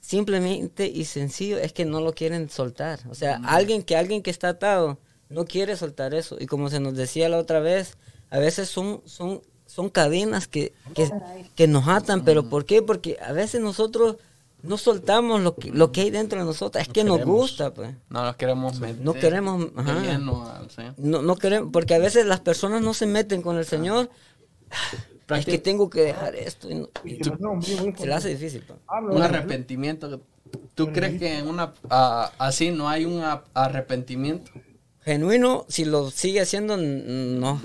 simplemente y sencillo es que no lo quieren soltar. O sea, alguien que alguien que está atado no quiere soltar eso. Y como se nos decía la otra vez, a veces son, son, son cadenas que, que, nos atan. ¿Pero por qué? Porque a veces nosotros no soltamos lo que, lo que hay dentro de nosotros. Es que nos gusta, pues. No nos queremos meter. No queremos. No, no queremos. Porque a veces las personas no se meten con el Señor. Es que tengo que dejar esto. se le hace difícil. Un arrepentimiento. ¿Tú crees que en una así no hay un arrepentimiento? Genuino, si lo sigue haciendo, no.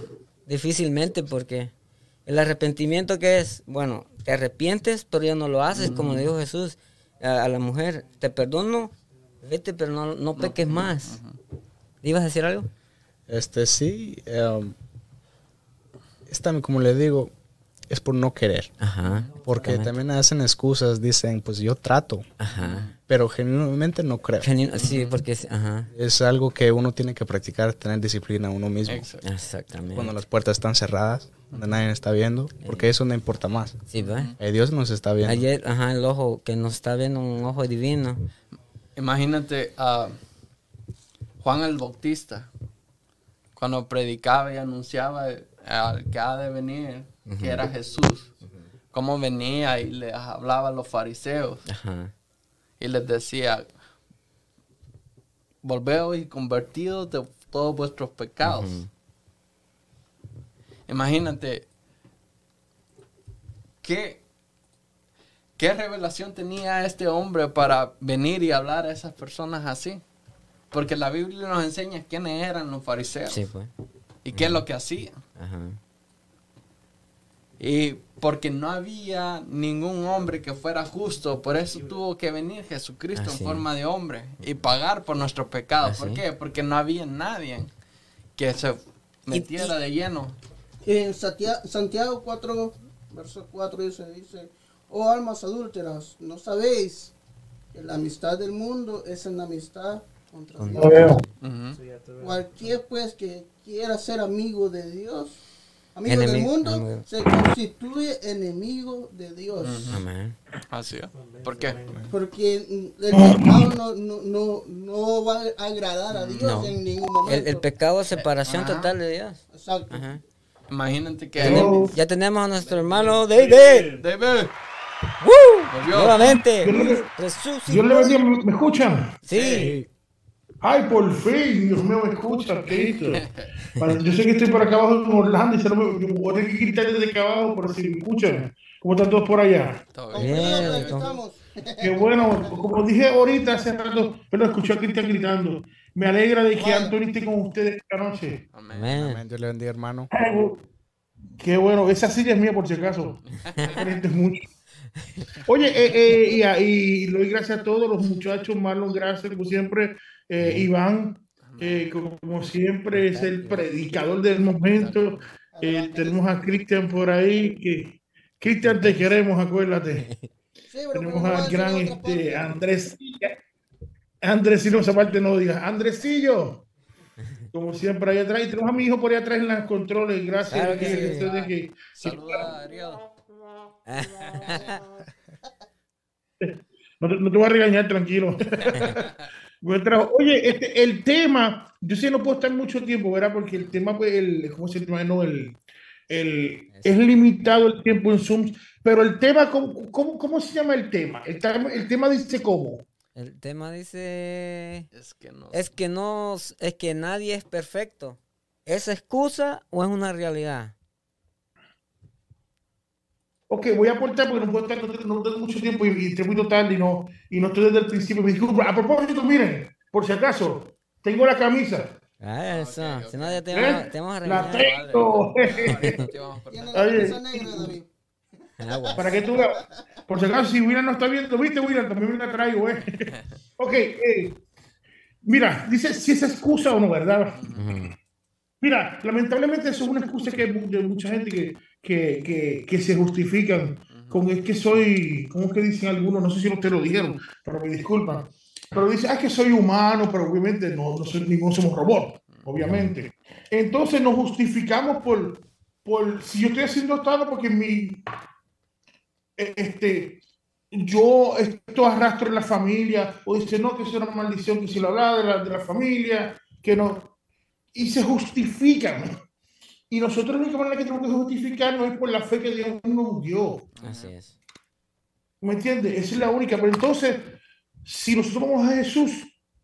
Difícilmente, porque el arrepentimiento que es, bueno, te arrepientes, pero ya no lo haces, como le dijo Jesús a, la mujer, te perdono, vete, pero no, no peques más. ¿Ibas a decir algo? Este sí, um, como le digo, es por no querer. Ajá, Porque también hacen excusas, dicen, pues yo trato. Ajá. Pero genuinamente no creo. sí, porque es, ajá. es algo que uno tiene que practicar, tener disciplina uno mismo. Exactamente. Cuando las puertas están cerradas, donde nadie está viendo, porque eso no importa más. Sí, ¿va? Eh, Dios nos está viendo. Ayer, ajá, el ojo, que nos está viendo un ojo divino. Imagínate a Juan el Bautista, cuando predicaba y anunciaba al que ha de venir que era Jesús, cómo venía y les hablaba a los fariseos y les decía, volveos y convertidos de todos vuestros pecados. Imagínate, ¿qué, ¿qué revelación tenía este hombre para venir y hablar a esas personas así? Porque la Biblia nos enseña quiénes eran los fariseos. Pues. Y qué es lo que hacían. Y porque no había ningún hombre que fuera justo, por eso tuvo que venir Jesucristo en forma de hombre y pagar por nuestros pecados. ¿Por qué? Porque no había nadie que se metiera de lleno. En Santiago 4, verso 4 dice, dice, oh almas adúlteras, ¿no sabéis que la amistad del mundo es una amistad contra Dios? Cualquier pues que quiera ser amigo de Dios, amigo del mundo, se constituye enemigo de Dios. Amén. Así es. ¿Por qué? Porque el pecado no, no, no, va a agradar a Dios en ningún momento. El, pecado es separación total de Dios. Exacto. Imagínate que... Ya tenemos, a nuestro hermano David. David. ¡Woo! Nuevamente. Dios le bendiga. ¿Me escuchan? Sí. Ay, por fin, Dios mío, me escucha, Cristo. Yo sé que estoy por acá abajo en Orlando y se lo me, voy a tener que quitar desde acá abajo, pero si me escuchan, ¿cómo están todos por allá? Bien, Qué bueno, como dije ahorita hace rato, pero escuché a Cristian gritando. Me alegra de que Anthony esté con ustedes esta noche. Amén. Amén. Dios le bendiga, hermano. Qué bueno, esa silla es mía por si acaso. mucho. Oye, eh, eh, y, y, doy gracias a todos los muchachos, Marlon, gracias como siempre. Eh, Iván, como siempre, es el predicador del momento. tenemos a Cristian por ahí. que Cristian, te queremos, acuérdate. tenemos al gran este, Andrés. Andrés, no, esa parte no diga. Andresillo. Como siempre, ahí atrás. Y tenemos a mi hijo por ahí atrás en los controles. Gracias. que, Saluda, Ariel. No te, no te, voy a regañar, tranquilo. Oye, este, el tema, yo sí no puedo estar mucho tiempo, ¿verdad? Porque el tema, pues, el, ¿cómo se llama? No, el, el, es limitado el tiempo en Zoom, pero el tema, ¿cómo, cómo, cómo se llama el tema? El, el, tema dice cómo. El tema dice... Es que no... Es que no... Es que nadie es perfecto. ¿Es excusa o es una realidad? Ok, voy a aportar porque no puedo estar, no, tengo mucho tiempo y, y, estoy muy tarde y no, y no estoy desde el principio. Me disculpo. A propósito, miren, por si acaso, tengo la camisa. Ah, eso. Okay, Si no, ya te, ¿Eh? vamos, te vamos a La tengo. Para que tú Por si acaso, si William no está viendo, viste, William, también me la traigo, eh. ok, eh, mira, dice si es excusa o no, ¿verdad? Mira, lamentablemente eso es una excusa que de mucha gente que, que, que, que se justifican con es que soy, ¿cómo es que dicen algunos? No sé si ustedes lo dijeron, pero me disculpan. Pero dice, ah, que soy humano, pero obviamente no, no, soy, ninguno somos robots, obviamente. Entonces nos justificamos por, por si yo estoy haciendo esto porque mi, e, este, yo esto arrastro en la familia, o dice, no, que es una maldición, que si lo habla de la, de la familia, que no, y se justifican. Y nosotros la única manera que tenemos que justificarnos es por la fe que Dios nos dio. Así es. ¿Me entiendes? Esa es la única. Pero entonces, si nosotros vamos a Jesús,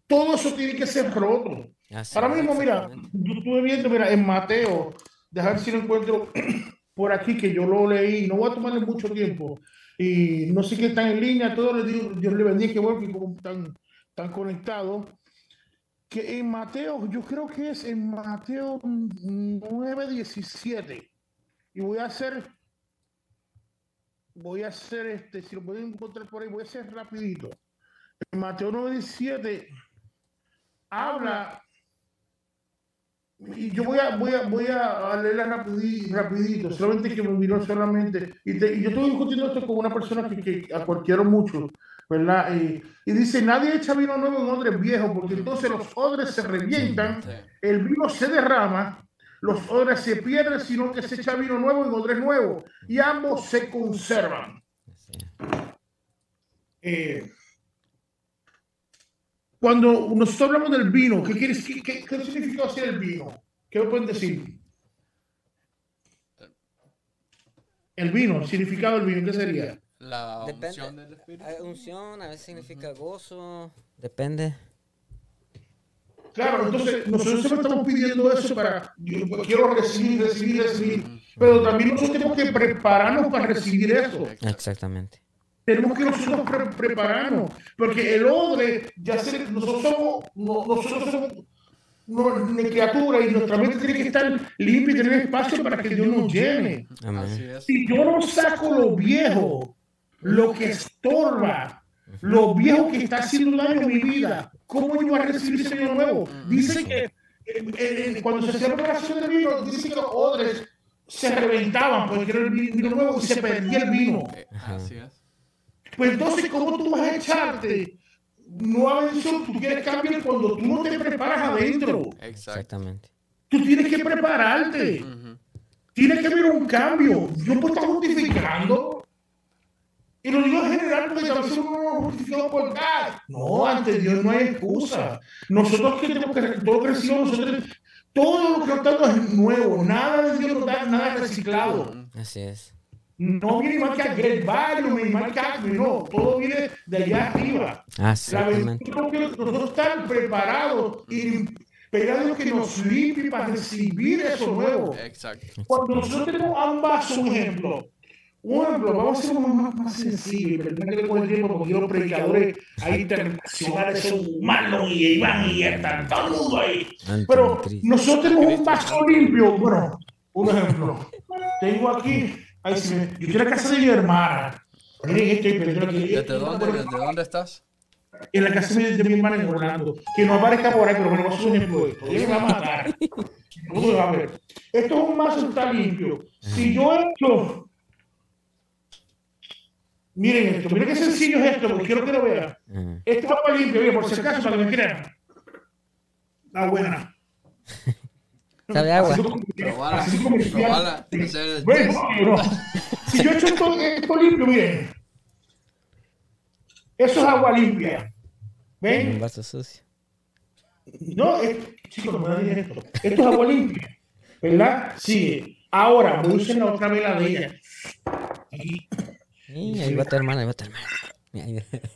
todo eso tiene que ser roto. Ahora mismo, mira, yo estuve viendo, mira, en Mateo, dejar si lo encuentro por aquí, que yo lo leí, no voy a tomarle mucho tiempo. Y no sé qué están en línea, todos les digo, Dios le bendiga, que bueno, que como están, están conectados que en Mateo, yo creo que es en Mateo 9, 17. Y voy a hacer, voy a hacer este, si lo pueden encontrar por ahí, voy a hacer rapidito. En Mateo 9, 17 habla, y yo voy a, voy a, voy a leerla rapidito, rapidito, solamente que me miró solamente, y, yo estoy discutiendo esto con una persona que, que cualquiera mucho, ¿verdad? Y, dice, nadie echa vino nuevo en odres viejos, porque entonces los odres se revientan, el vino se derrama, los odres se pierden, sino que se echa vino nuevo en odres nuevos, y ambos se conservan. Eh, cuando nosotros hablamos del vino, ¿qué, quiere, qué, qué significa hacer el vino? ¿Qué me pueden decir? El vino, significado del vino, ¿qué sería? La unción del Espíritu. Unción a veces significa gozo, depende. Claro, entonces nosotros siempre estamos pidiendo eso para, yo quiero recibir, recibir, recibir, pero también nosotros tenemos que prepararnos para recibir eso. Exactamente. Tenemos que nosotros prepararnos, porque el odre, ya sé, nosotros somos, nosotros somos una criatura y nuestra mente tiene que estar limpia y tener espacio para que Dios nos llene. Si yo no saco lo viejo, lo que estorba, lo viejo que está haciendo daño en mi vida, ¿cómo yo voy a recibir ese vino nuevo? Dice que eh, eh, cuando se hacía la operación del vino, dice que los odres se reventaban porque era el vino nuevo y se perdía el vino. Así es. Pues entonces, ¿cómo tú vas a echarte? No eso, tú quieres cambiar cuando tú no te preparas adentro. Exactamente. Tú tienes que prepararte. Tienes que ver un cambio. Yo puedo estar justificando y lo digo en general porque a veces uno justificado por dar. No, ante Dios no hay excusa. Nosotros que tenemos que todo crecido, nosotros, todo lo que estamos es nuevo. Nada de Dios nos da nada reciclado. Así es. no viene igual que aquel barrio, igual que Acme, no, todo viene de allá arriba. Ah, La verdad es que nosotros estamos preparados y esperando que nos limpie para recibir eso nuevo. Exacto. Cuando nosotros tenemos a un vaso, un ejemplo, un ejemplo, vamos a hacer uno más, más sencillo, perdón que con el tiempo, porque los predicadores ahí internacionales son humanos y van y están todo ahí. Pero nosotros tenemos un vaso limpio, bueno, un ejemplo. Tengo aquí Ay, si me, yo en la casa de mi hermana. ¿Desde dónde, ¿Desde dónde estás? En la casa de, mi hermana en Orlando. Que no aparezca por ahí, pero me va a un ejemplo esto. Ella me va a matar. No va a ver. Esto es un mazo que está limpio. Si yo esto. Miren esto, miren qué sencillo es esto, porque quiero que lo vean. Esto es agua limpia, miren, por si acaso, para que me crean. Está buena. Sabe agua. Bueno, si yo echo esto, esto limpio, miren. Eso es agua limpia. ¿Ven? Un vaso sucio. No, es, chicos, no me esto. Esto es agua limpia. ¿Verdad? Sí. Ahora, usar la otra vela de ella. Ahí va tu hermana, ahí va tu hermana.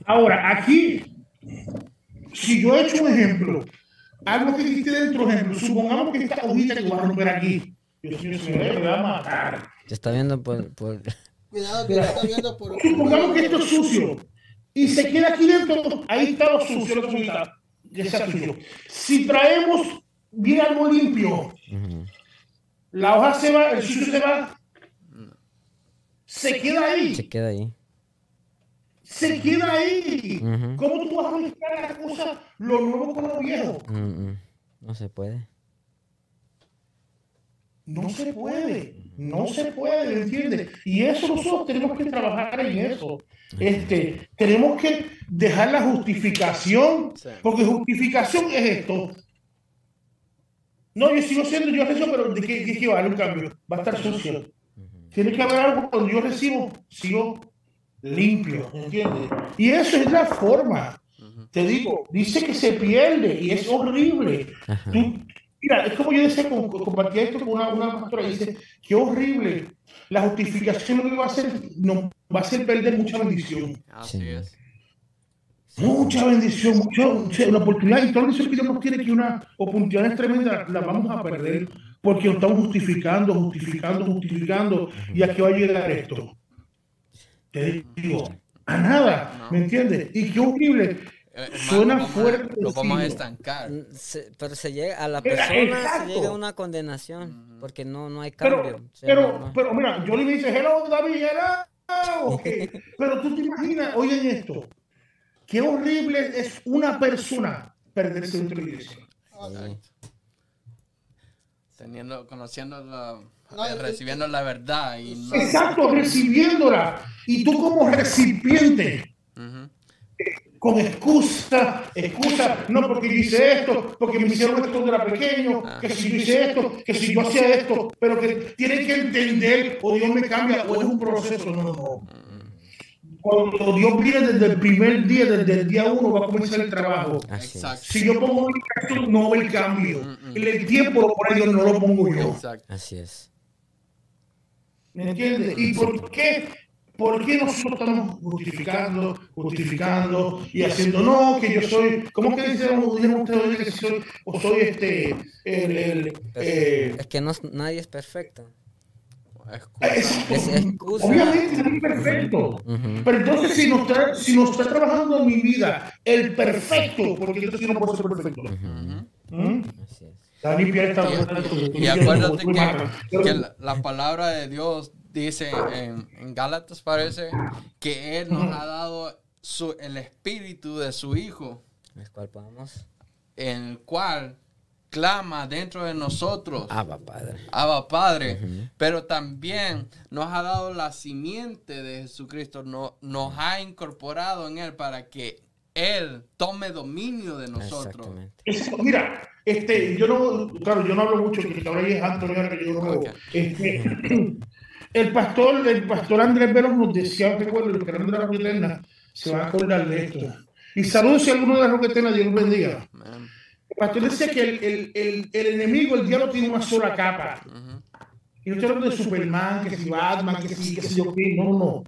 Ahora, aquí, si yo he hecho un ejemplo, algo que existe dentro, ejemplo, supongamos que esta hojita que voy a romper aquí, Dios mío, me va a matar. Se está viendo por... por... Cuidado, que está viendo por... Supongamos que esto es sucio y se queda aquí dentro, ahí está lo sucio, lo está, está sucio. Si traemos bien algo limpio, la hoja se va, el sucio se va, se queda ahí. Se queda ahí se queda ahí. ¿Cómo tú vas a mezclar las cosas, lo nuevo con lo viejo? No se puede. No se puede, no se puede, ¿entiendes? Y eso nosotros tenemos que trabajar en eso. Este, tenemos que dejar la justificación, porque justificación es esto. No, yo sigo siendo yo eso, pero ¿de qué, de qué vale un cambio? Va a estar sucio. Tiene que haber algo cuando yo recibo, sigo limpio, ¿entiendes? Y eso es la forma. Te digo, dice que se pierde y es horrible. mira, es como yo decía, compartía esto con una, una pastora, dice, qué horrible. La justificación lo que va a hacer, no, va a hacer perder mucha bendición. Así es. Mucha bendición, mucha, una oportunidad. Y todo eso que Dios nos tiene que una oportunidad tremenda, la vamos a perder porque lo estamos justificando, justificando, justificando. Y aquí va a llegar esto te digo, a nada, ¿me entiendes? Y qué horrible. Eh, Suena fuerte. Lo vamos a estancar. Mm, pero se llega a la persona, se llega a una condenación, porque no, no hay cambio. Pero, pero, mira, yo le dice, hello, David, hello. pero tú te imaginas, oigan esto, qué horrible es una persona perderse dentro de la iglesia. Teniendo, conociendo la recibiendo la verdad. Y Exacto, recibiéndola. Y tú como recipiente, con excusa, excusa, no porque yo hice esto, porque me hicieron esto cuando era pequeño, ah. que si yo hice esto, que si yo hacía esto, pero que tienen que entender, o Dios me cambia, o es un proceso, no, no, no. Cuando Dios viene desde el primer día, desde el día uno, va a comenzar el trabajo. Si yo pongo mi acción, no ve el cambio. El tiempo lo pone no lo pongo yo. Así es. ¿Me entiendes? ¿Y por qué? ¿Por qué nosotros estamos justificando, justificando y haciendo no, que yo soy, ¿cómo que dicen ustedes que soy, o soy este, el, el eh, es que no, nadie es perfecto. Es, excusa. Obviamente es perfecto. Pero entonces si nos, está, si nos está trabajando en mi vida el perfecto, porque yo no puedo ser perfecto. ¿Mm? Así es. Y, acuérdate que, la, palabra de Dios dice en, en Gálatas, parece, que Él nos ha dado su, el espíritu de su Hijo. El cual podamos. En el cual clama dentro de nosotros. Abba Padre. Abba Padre. Pero también nos ha dado la simiente de Jesucristo. No, nos ha incorporado en Él para que Él tome dominio de nosotros. Mira, este, yo no, claro, yo no hablo mucho, que ahora es Antonio que yo no este, el pastor, el pastor Andrés Velos nos decía, recuerdo, el canal de la Roca Eterna, se va a acordar de esto. Y saludos si alguno de la Roca Eterna, Dios bendiga. El pastor decía que el, el, el, el, enemigo, el diablo, tiene una sola capa. Y no estoy hablando de Superman, que si Batman, que si, que si yo qué, no, no.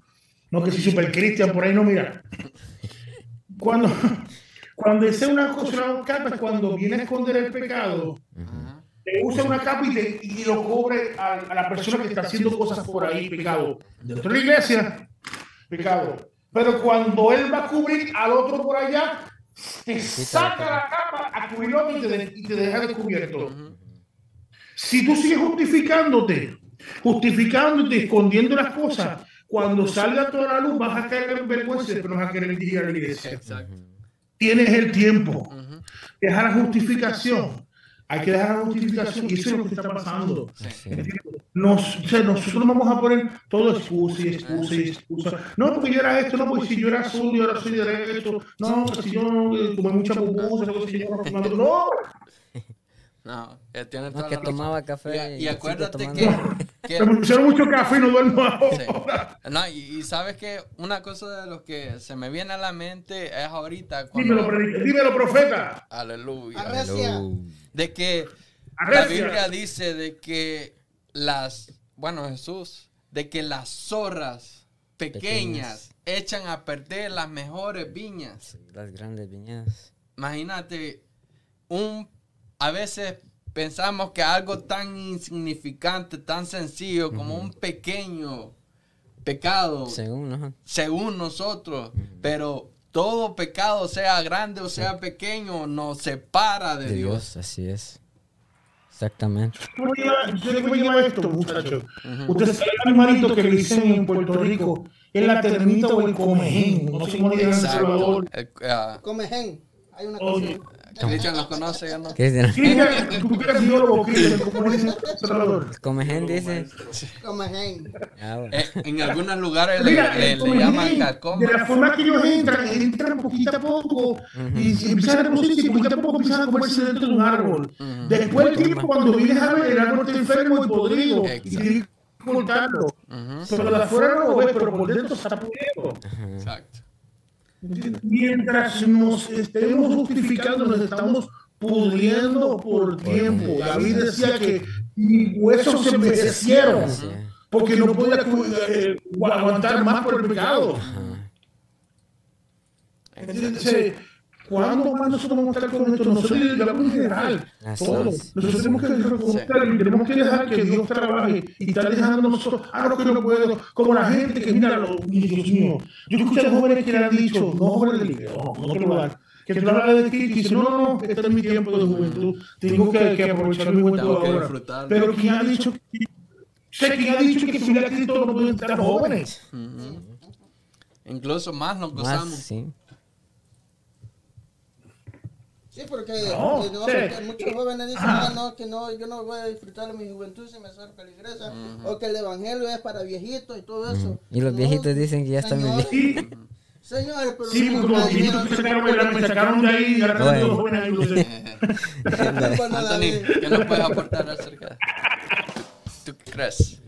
No, que si Super Christian, por ahí no, mira. Cuando, cuando desea una cosa, una capa, es cuando viene a esconder el pecado, le usa una capa y, y lo cobre a, a, la persona que está haciendo cosas por ahí, pecado. Dentro de la iglesia, pecado. Pero cuando él va a cubrir al otro por allá, te saca la capa a cubrirlo y te, y te deja descubierto. Si tú sigues justificándote, justificándote, escondiendo las cosas, cuando salga toda la luz vas a caer en vergüenza, pero no vas a querer dirigir a la iglesia. Exacto. Tienes el tiempo. Dejar la justificación. Hay que dejar la justificación y eso es lo que está pasando. Sí. Nos, o sea, nosotros vamos a poner todo excusa y excusa y excusa. No, porque yo era esto, no, porque si yo era azul, yo ahora soy derecho. No, si yo no como mucha pupusa, si yo no, no. No, él tiene no, que tomaba café. Y, y acuérdate que, que... Me pusieron mucho café y no duermo ahora. Sí. No, y, y, sabes que una cosa de lo que se me viene a la mente es ahorita. Cuando... Dímelo, dímelo, profeta. Aleluya. Arrecia. De que Arrecia. la Biblia dice de que las, bueno, Jesús, de que las zorras pequeñas, pequeñas. echan a perder las mejores viñas. Sí, las grandes viñas. Imagínate un a veces pensamos que algo tan insignificante, tan sencillo como uh -huh. un pequeño pecado, según, uh -huh. según nosotros, uh -huh. pero todo pecado, sea grande o sea pequeño, nos separa de, de Dios. Dios. Así es. Exactamente. ¿Cómo se llama esto, muchachos? Ustedes saben el animalito que le dicen en Puerto Rico, es la termita o el comején. No sé cómo le dicen en El Salvador. El, uh, comején. Hay una cosa. Cristian los conoce, ¿no? Cristian. Tú que eres biólogo, Cristian, ¿cómo dice Salvador? Comején dice. Comején. Ah, bueno. eh, en algunos lugares le, le, le llaman calcoma. De la forma que ellos entran, entran poquito a poco y empiezan a reproducirse y poquito a poco empiezan a comerse dentro de un árbol. Después el tiempo, cuando vienes a ver, el árbol está enfermo y podrido Exacto. y cortarlo. Uh -huh. Pero de afuera no lo ves, pero por dentro está pudriendo. Exacto. Mientras nos estemos justificando, nos estamos pudriendo por tiempo. David decía que mis huesos se envejecieron porque no podía eh, aguantar más por el pecado. Entonces, ¿cuándo más nosotros vamos a estar con esto? Nosotros digamos en general, todos. Nosotros tenemos que reconocer y tenemos que dejar que Dios trabaje y estar dejando nosotros, ah, no, que no puedo, como la gente que mira, los, Dios mío. Yo escucho a jóvenes que le han dicho, no jóvenes de la iglesia, no, no te lo dan. Que tú hablas de ti y dices, no, no, no, este es mi tiempo de juventud, tengo que, que aprovechar mi juventud ahora. Pero quien ha dicho que, sé quién ha dicho que si hubiera Cristo no pueden estar jóvenes. Uh -huh. Incluso más nos gozamos. Más, sí. Sí, porque, no, porque, no, sí. porque muchos jóvenes dicen, ah, no, que no, yo no voy a disfrutar de mi juventud si me acerco a la iglesia, uh -huh. o que el evangelio es para viejitos y todo eso. Uh -huh. Y los no, viejitos dicen que ya están muy viejos. Señor, pero sí, porque los viejitos que sacaron, me sacaron de ahí y ahora están todos jóvenes ahí. Anthony, ¿qué nos puedes aportar acerca? ¿Tú crees?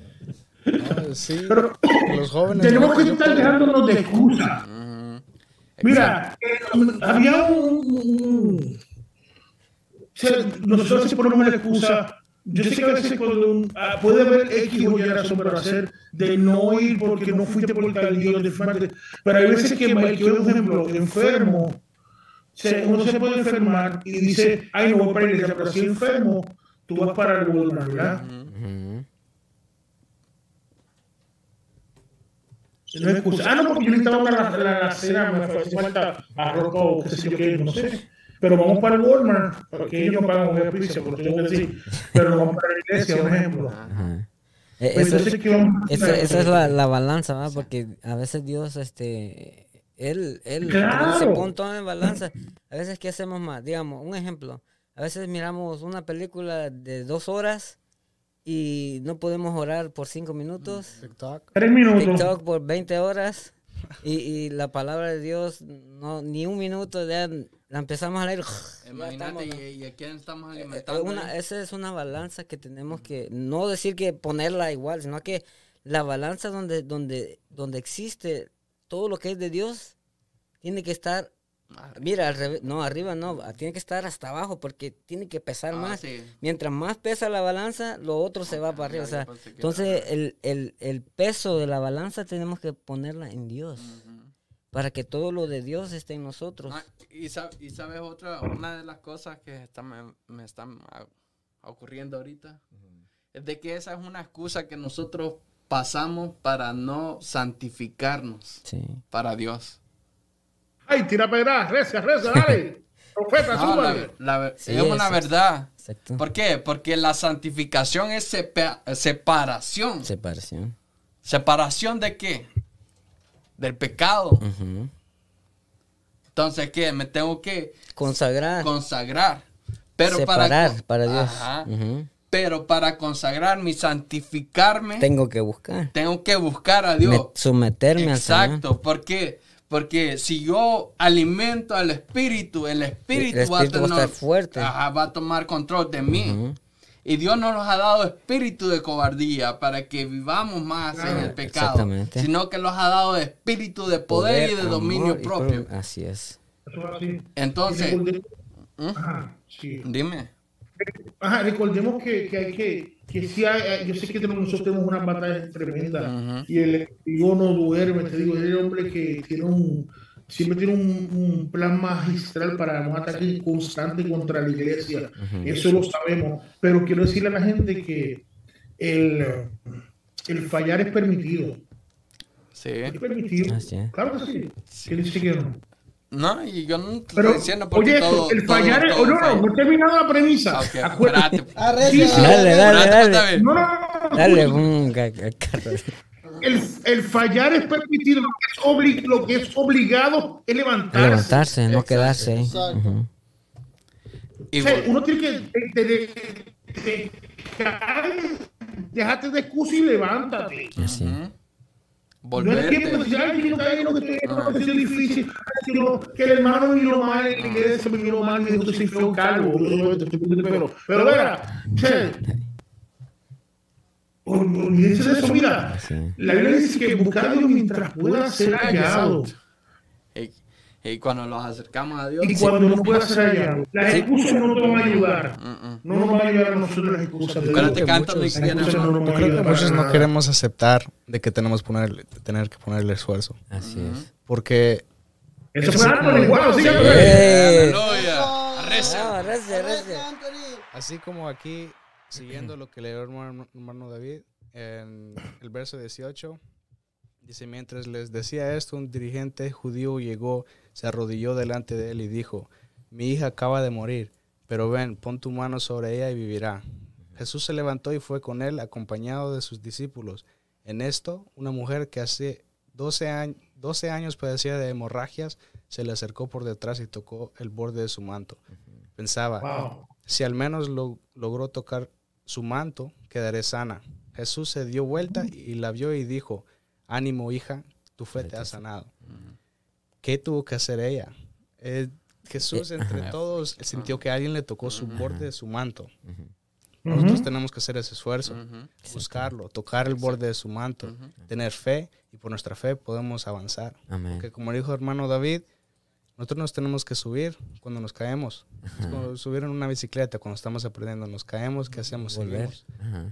No, sí, pero los jóvenes. Tenemos que estar dejándonos de excusa. Mira, eh, había un, nosotros ponemos la excusa. Yo sé que a veces cuando un, ah, puede haber X o Y razón para hacer de no ir porque no fuiste por tal día de enfermarte, pero hay veces que, que un ejemplo, enfermo, se, uno se puede enfermar y dice, ay, no voy para la iglesia, pero si enfermo, tú vas para el Walmart, ¿verdad? Uh -huh. No excusa. Ah, no, porque yo necesitaba una la, la, la cena, me hace falta arroz o qué sé yo qué, no sé. Pero vamos para el Walmart, porque ellos no pagan un ejercicio, por tengo que decir. Pero vamos para la iglesia, por ejemplo. Ajá. Eso, eso, eso, esa es la, la balanza, ¿verdad? Porque a veces Dios, este, Él, él claro. se pone todo en balanza. A veces, ¿qué hacemos más? Digamos, un ejemplo. A veces miramos una película de dos horas y no podemos orar por cinco minutos. TikTok. Tres minutos. TikTok por 20 horas. Y, y, la palabra de Dios, no, ni un minuto, ya la empezamos a leer. Imagínate, ¿y, ¿y, a quién estamos alimentando? Una, esa es una balanza que tenemos que, no decir que ponerla igual, sino que la balanza donde, donde, donde existe todo lo que es de Dios, tiene que estar Mira, al revés, no, arriba no, tiene que estar hasta abajo porque tiene que pesar ah, más. Mientras más pesa la balanza, lo otro se va para arriba. O sea, entonces el, el, el, peso de la balanza tenemos que ponerla en Dios. Para que todo lo de Dios esté en nosotros. Ah, y, y, sabes otra, una de las cosas que me, me, están ocurriendo ahorita, es de que esa es una excusa que nosotros pasamos para no santificarnos para Dios. Ay, tira pedra, reza, reza, dale. Profeta, no, Es una verdad. ¿Por qué? Porque la santificación es separación. Separación. ¿Separación de qué? Del pecado. Entonces, ¿qué? Me tengo que consagrar. Consagrar. Pero Separar para, Dios. Pero para consagrarme y santificarme. Tengo que buscar. Tengo que buscar a Dios. someterme Exacto. Exacto. ¿Por qué? Porque si yo alimento al espíritu, el espíritu, va, a estar fuerte. va a tomar control de mí. Y Dios no nos ha dado espíritu de cobardía para que vivamos más en el pecado, sino que nos ha dado espíritu de poder, y de dominio propio. Así es. Entonces, ¿Mm? dime. Ajá, recordemos que, que hay que, que si hay, yo sé que nosotros tenemos una batalla tremenda y el enemigo no duerme, te digo, es el hombre que tiene un, siempre tiene un, plan magistral para un ataque constante contra la iglesia, eso lo sabemos, pero quiero decirle a la gente que el, el fallar es permitido. Sí. Es permitido. Claro que sí. sí. dice que no? No, y yo no estoy Pero, diciendo porque oye, todo, el fallar es, no, no, no he terminado la premisa. Okay, espérate. Sí, sí, dale, dale, dale. No, no, no. Dale, un el, el, fallar es permitido, lo que es, obli lo que es obligado es levantarse. Levantarse, no quedarse. Exacto. Uh -huh. o sea, uno tiene que de, de, de, dejarte de excusa y levántate. Así. Uh -huh. Volverte. No es que pues, ya yo caí lo que estoy en una posición difícil, sino que el hermano me miró mal en la iglesia, me miró mal, me dijo que soy feo calvo, pero, pero verá, olvídense de eso, mira, la Biblia dice que buscar a Dios mientras pueda ser hallado. Y cuando nos acercamos a Dios. Y cuando no pueda ser hallado. Las excusas no nos van a ayudar. No nos van a ayudar a nosotros las excusas. De Dios. canto no creo que muchos no queremos aceptar de que tenemos poner, tener que poner el esfuerzo. Así es. Porque. Eso fue algo igual, sí, Aleluya. Reza. Así como aquí, siguiendo lo que leyó el hermano David, en el verso 18. Dice, mientras les decía esto, un dirigente judío llegó, se arrodilló delante de él y dijo, mi hija acaba de morir, pero ven, pon tu mano sobre ella y vivirá. Jesús se levantó y fue con él, acompañado de sus discípulos. En esto, una mujer que hace 12, años, 12 años padecía de hemorragias, se le acercó por detrás y tocó el borde de su manto. Pensaba, si al menos lo, logró tocar su manto, quedaré sana. Jesús se dio vuelta y la vio y dijo, ánimo hija, tu fe te ha sanado. ¿Qué tuvo que hacer ella? Eh, Jesús entre todos sintió que alguien le tocó su borde de su manto. Nosotros tenemos que hacer ese esfuerzo, buscarlo, tocar el borde de su manto, tener fe y por nuestra fe podemos avanzar. Porque como dijo hermano David, nosotros nos tenemos que subir cuando nos caemos. subir en una bicicleta cuando estamos aprendiendo, nos caemos, ¿qué hacemos? Seguimos.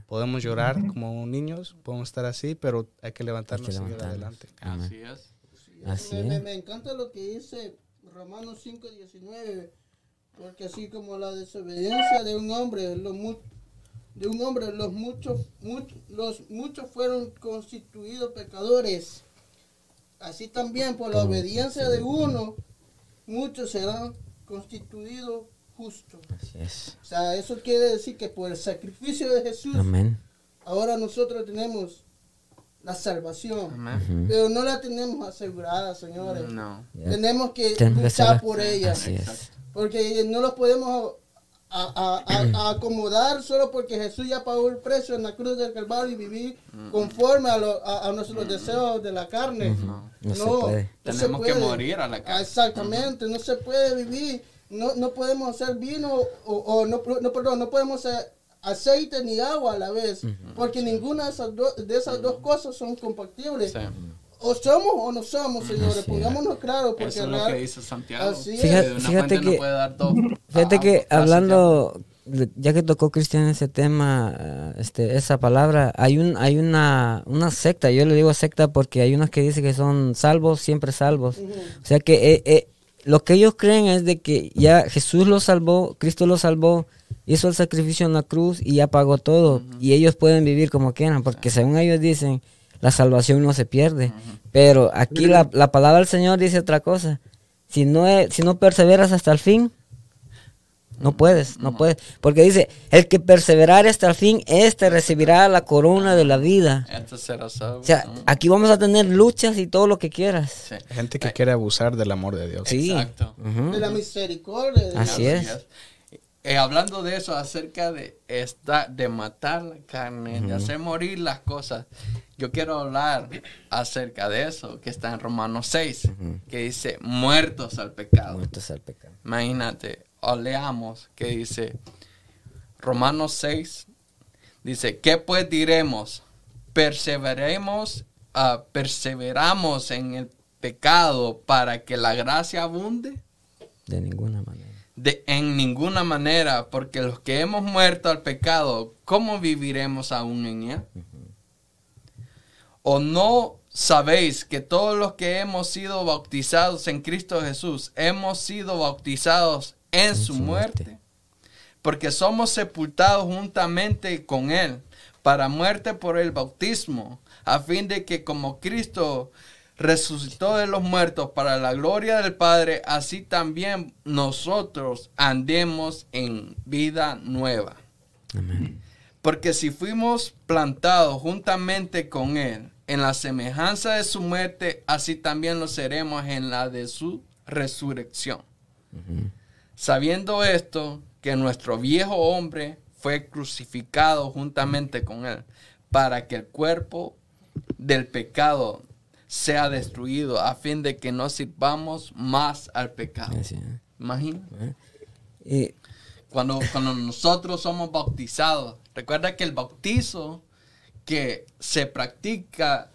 Podemos llorar como niños, podemos estar así, pero hay que levantarnos y seguir adelante. Así es. Así me, me, encanta lo que dice Romanos 5, 19, porque así como la desobediencia de un hombre, los de un hombre, los muchos, muchos, los muchos fueron constituidos pecadores. Así también por la obediencia de uno, muchos serán constituidos justos. Así es. O sea, eso quiere decir que por el sacrificio de Jesús, ahora nosotros tenemos la salvación, pero no la tenemos asegurada, señores. No. Tenemos que luchar por ella. Porque no los podemos a, acomodar solo porque Jesús ya pagó el precio en la cruz del Calvario y vivir conforme a, nuestros deseos de la carne. No, no, se puede. Tenemos que morir a la carne. Exactamente, no se puede vivir. No, no podemos hacer vino o, no, no, perdón, no podemos hacer aceite ni agua a la vez, porque ninguna de esas, de esas dos cosas son compatibles. o somos o no somos, señores. Pongámonos claro. Porque Eso es lo que dice Santiago. Así fíjate, fíjate que, fíjate que hablando, ya que tocó Cristian ese tema, eh, este, esa palabra, hay un, hay una, una secta. Yo le digo secta porque hay unos que dicen que son salvos, siempre salvos. O sea que eh, eh, lo que ellos creen es de que ya Jesús los salvó, Cristo los salvó, hizo el sacrificio en la cruz y ya pagó todo. Y ellos pueden vivir como quieran, porque según ellos dicen la salvación no se pierde. Pero aquí la, la, palabra del Señor dice otra cosa. Si no, si no perseveras hasta el fin, no puedes, no puedes. Porque dice, el que perseverar hasta el fin, este recibirá la corona de la vida. O sea, aquí vamos a tener luchas y todo lo que quieras. Gente que quiere abusar del amor de Dios. Sí. Exacto. De la misericordia. Así es. Eh, hablando de eso, acerca de esta, de matar la carne, de hacer morir las cosas, yo quiero hablar acerca de eso, que está en Romanos 6, que dice, muertos al pecado. Muertos al pecado. Imagínate, o leamos que dice, Romanos 6, dice, ¿qué pues diremos? Perseveremos, uh, perseveramos en el pecado para que la gracia abunde. De ninguna manera de, en ninguna manera, porque los que hemos muerto al pecado, ¿cómo viviremos aún en él? ¿O no sabéis que todos los que hemos sido bautizados en Cristo Jesús, hemos sido bautizados en, su, muerte? muerte? Porque somos sepultados juntamente con Él para muerte por el bautismo, a fin de que como Cristo resucitó de los muertos para la gloria del Padre, así también nosotros andemos en vida nueva. Porque si fuimos plantados juntamente con Él en la semejanza de su muerte, así también lo seremos en la de su resurrección. Sabiendo esto, que nuestro viejo hombre fue crucificado juntamente con Él, para que el cuerpo del pecado sea destruido a fin de que no sirvamos más al pecado. Imagina. Y cuando, cuando nosotros somos bautizados, recuerda que el bautizo que se practica,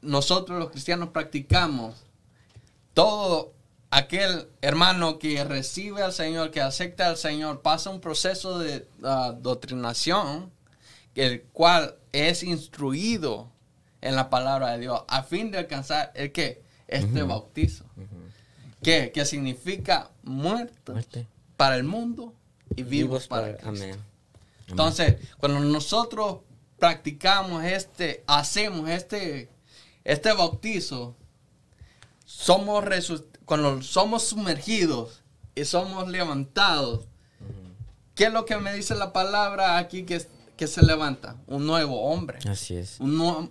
nosotros los cristianos practicamos, todo aquel hermano que recibe al Señor, que acepta al Señor, pasa un proceso de uh, doctrinación, el cual es instruido en la palabra de Dios a fin de alcanzar el que este bautizo. que significa muerto para el mundo y vivos, para, Amén. Entonces, cuando nosotros practicamos este, hacemos este, este bautizo, somos cuando somos sumergidos y somos levantados, ¿qué es lo que me dice la palabra aquí que que se levanta? Un nuevo hombre. Así es. Un,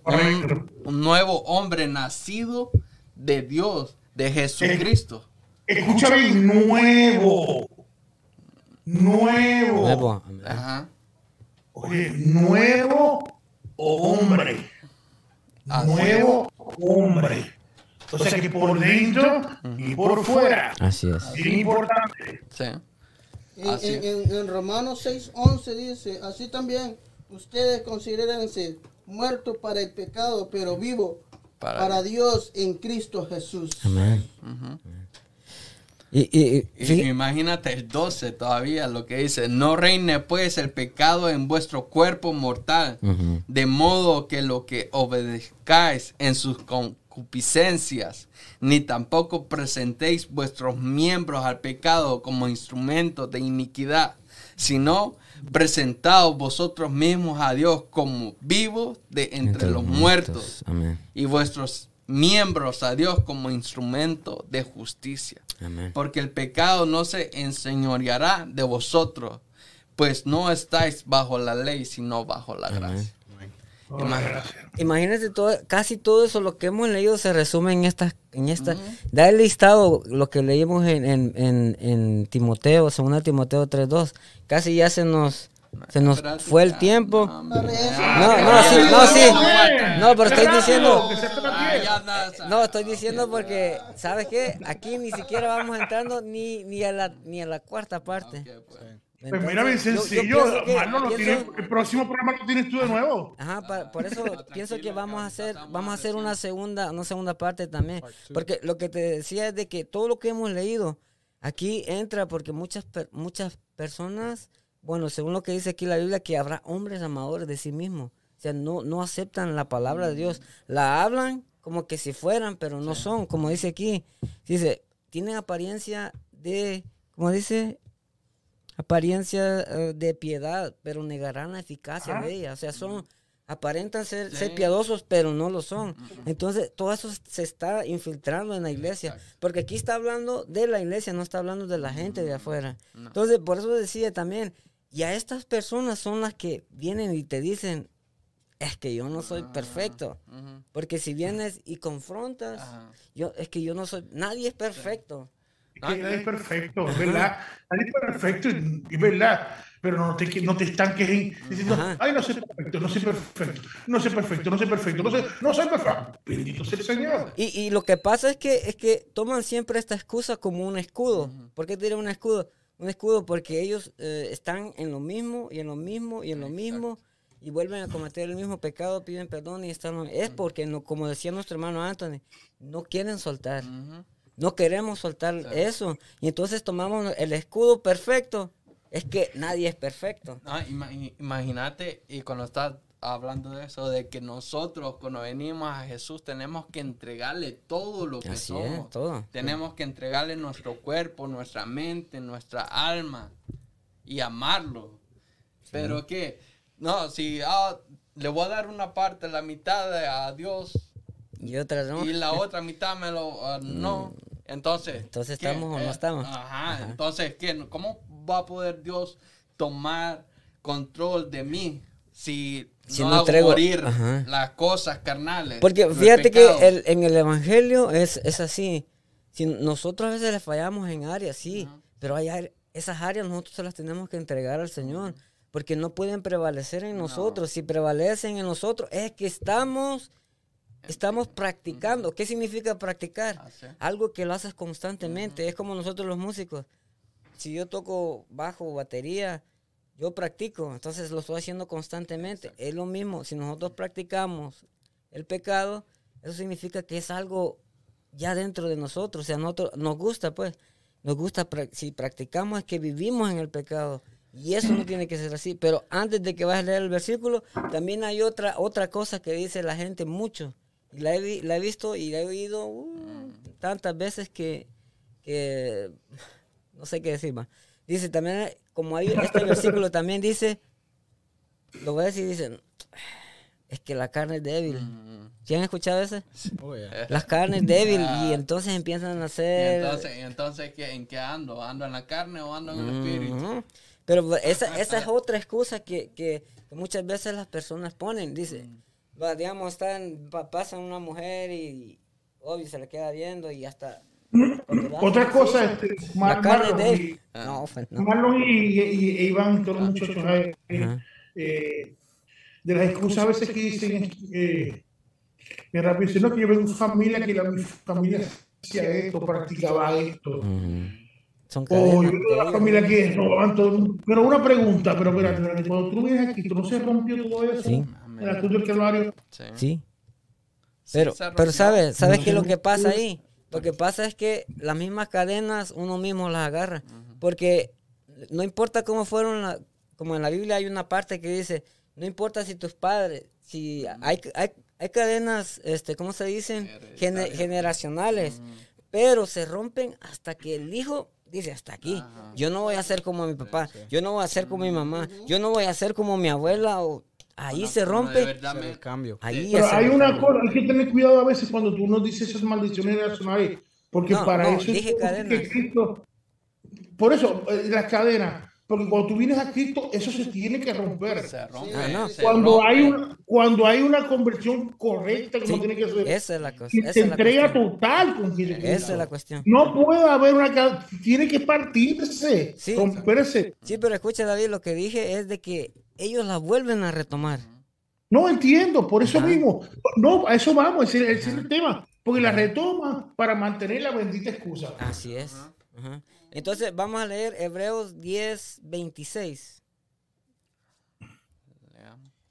nuevo hombre nacido de Dios, de Jesucristo. escúchame, nuevo. Nuevo. Nuevo. Ajá. Oye, nuevo hombre. nuevo hombre. O sea que por dentro y por fuera. Así es. Es importante. Sí. En, en, Romanos 6:11 dice, así también ustedes considérense muertos para el pecado, pero vivos para, Dios en Cristo Jesús. Amén. y, imagínate el 12 todavía lo que dice, no reine pues el pecado en vuestro cuerpo mortal, de modo que lo que obedezcáis en sus concupiscencias, ni tampoco presentéis vuestros miembros al pecado como instrumentos de iniquidad, sino presentaos vosotros mismos a Dios como vivos de entre, los, muertos, y vuestros miembros a Dios como instrumento de justicia. Porque el pecado no se enseñoreará de vosotros, pues no estáis bajo la ley, sino bajo la gracia. Imagínense todo, casi todo eso lo que hemos leído se resume en esta, en esta, da el listado lo que leímos en, en, en, en Timoteo, segunda Timoteo 3.2, casi ya se nos, se nos fue el tiempo. No, no, sí, no, sí. No, pero estoy diciendo. No, estoy diciendo porque, ¿sabes qué? Aquí ni siquiera vamos entrando ni, ni, a, la, ni a la cuarta parte. Pues mira, bien sencillo, el próximo programa lo tienes tú de nuevo. Ajá, por eso pienso que vamos a hacer, vamos a hacer una segunda, una segunda parte también. Porque lo que te decía es de que todo lo que hemos leído aquí entra porque muchas, muchas personas, bueno, según lo que dice aquí la Biblia, que habrá hombres amadores de sí mismos. O sea, no, no aceptan la palabra de Dios. La hablan como que si fueran, pero no son, como dice aquí. Dice, tienen apariencia de, como dice, apariencia eh, de piedad, pero negarán la eficacia de ella. O sea, son, aparentan ser, ser, piadosos, pero no lo son. Entonces, todo eso se está infiltrando en la iglesia. Porque aquí está hablando de la iglesia, no está hablando de la gente de afuera. Entonces, por eso decía también, y a estas personas son las que vienen y te dicen, es que yo no soy ah, perfecto. Porque si vienes y confrontas, yo es que yo no soy, nadie es perfecto. Nadie es perfecto, es verdad. Nadie es perfecto, es verdad. Pero no te, no te estanques diciendo, ay, no soy perfecto, no soy perfecto, no soy perfecto, no soy perfecto, no soy, no soy perfecto. Bendito sea el Señor. Y, y, lo que pasa es que, es que toman siempre esta excusa como un escudo. ¿Por qué tienen un escudo? Un escudo porque ellos eh, están en lo mismo y en lo mismo y en lo mismo y vuelven a cometer el mismo pecado, piden perdón y están... Es porque, no, como decía nuestro hermano Anthony, no quieren soltar. No queremos soltar eso. Y entonces tomamos el escudo perfecto. Es que nadie es perfecto. imagínate, y cuando estás hablando de eso, de que nosotros cuando venimos a Jesús tenemos que entregarle todo lo que somos. todo. Tenemos que entregarle nuestro cuerpo, nuestra mente, nuestra alma y amarlo. Pero que no, si ah, le voy a dar una parte, la mitad a Dios. Y otra no. Y la otra mitad me lo. Ah, no. Mm. Entonces. Entonces estamos o no eh, estamos. Ajá, Entonces, ¿qué, ¿cómo va a poder Dios tomar control de mí si, no, hago morir las cosas carnales? Porque fíjate que en el Evangelio es, es así. Si nosotros a veces le fallamos en áreas, sí. Pero hay esas áreas nosotros se las tenemos que entregar al Señor porque no pueden prevalecer en nosotros. Si prevalecen en nosotros, es que estamos, estamos practicando. ¿Qué significa practicar? Ah, Algo que lo haces constantemente. Es como nosotros los músicos. Si yo toco bajo o batería, yo practico, entonces lo estoy haciendo constantemente. Es lo mismo, si nosotros practicamos el pecado, eso significa que es algo ya dentro de nosotros, o sea, nosotros, nos gusta, pues, nos gusta, si practicamos es que vivimos en el pecado. Y eso no tiene que ser así. Pero antes de que vayas a leer el versículo, también hay otra, otra cosa que dice la gente mucho. La he, la he visto y la he oído uh, tantas veces que, no sé qué decir más. Dice también, como hay este versículo también dice, lo voy a decir, dice, es que la carne es débil. ¿Sí han escuchado ese? Oh, Las carnes débil y ah. entonces empiezan a hacer... ¿Y entonces, entonces ¿en qué ando? ¿Ando en la carne o ando en el espíritu? Pero esa, esa es otra excusa que, que, muchas veces las personas ponen. Dice, mm. Digamos, están, pasan una mujer y obvio se le queda viendo y hasta... Otra cosa, es este, Mar Marlon, y, no, Marlon y, y, Iván, todos los muchachos eh, de las excusas a veces que dicen eh, que rápido dicen, no, que yo vengo de una familia que la, mi familia hacía esto, practicaba esto. Son oh, la familia que Pero una pregunta, pero espérate, cuando tú vienes aquí, ¿tú no se rompió todo eso? Sí. Sí. sí. Pero, pero ¿sabes? ¿Sabes qué es lo que pasa ahí? Lo que pasa es que las mismas cadenas uno mismo las agarra. Porque no importa cómo fueron, como en la Biblia hay una parte que dice, no importa si tus padres, si hay, hay, hay cadenas, este, ¿cómo se dicen? generacionales. Pero se rompen hasta que el hijo dice, hasta aquí. Yo no voy a ser como mi papá, yo no voy a ser como mi mamá, yo no voy a ser como mi abuela o... Ahí se rompe el cambio. Ahí Pero hay una cosa, hay que tener cuidado a veces cuando tú nos dices esas maldiciones nacionales, porque para eso dije por eso, eh, las cadenas, porque cuando tú vienes a Cristo, eso se tiene que romper. Se rompe. Ah, cuando, Hay una, cuando hay una conversión correcta, como tiene que ser. Esa es la cosa. se entrega total con Jesucristo. Esa es la cuestión. No puede haber una. Tiene que partirse, sí, romperse. Sí, pero escucha, David, lo que dije es de que ellos la vuelven a retomar. No entiendo, por eso mismo. No, a eso vamos, ese, es el tema. Porque la retoman para mantener la bendita excusa. Así es. Entonces vamos a leer Hebreos 10, 26.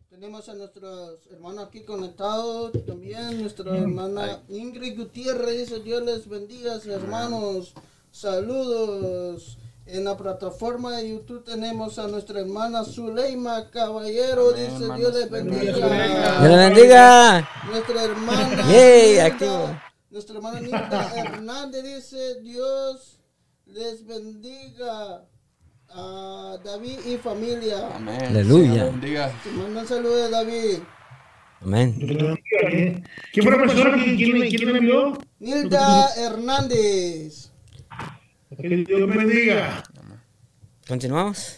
Tenemos a nuestros hermanos aquí conectados, también nuestra hermana Ingrid Gutiérrez dice Dios les bendiga, hermanos, saludos. En la plataforma de YouTube tenemos a nuestra hermana Zuleima Caballero, dice Dios les bendiga. Dios les bendiga. Nuestra hermana, Yay, activo. nuestra hermana Nilda Hernández dice Dios les bendiga a David y familia. Amén. Aleluya. Te mando un saludo de David. Amén. ¿Quién fue la persona que quién, me envió? Nilda Hernández. Que Dios bendiga. Continuamos.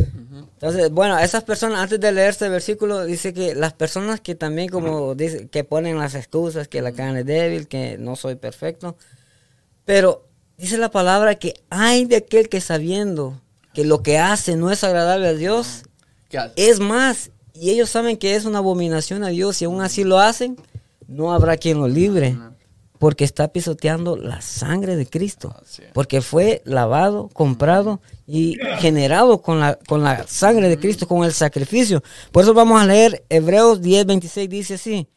Entonces, bueno, esas personas, antes de leer este versículo, dice que las personas que también, como dice, que ponen las excusas, que la carne es débil, que no soy perfecto, pero dice la palabra que hay de aquel que sabiendo que lo que hace no es agradable a Dios, es más, y ellos saben que es una abominación a Dios y aún así lo hacen, no habrá quien lo libre, porque está pisoteando la sangre de Cristo, porque fue lavado, comprado y generado con la, con la sangre de Cristo, con el sacrificio. Por eso vamos a leer Hebreos 10, 26, dice así.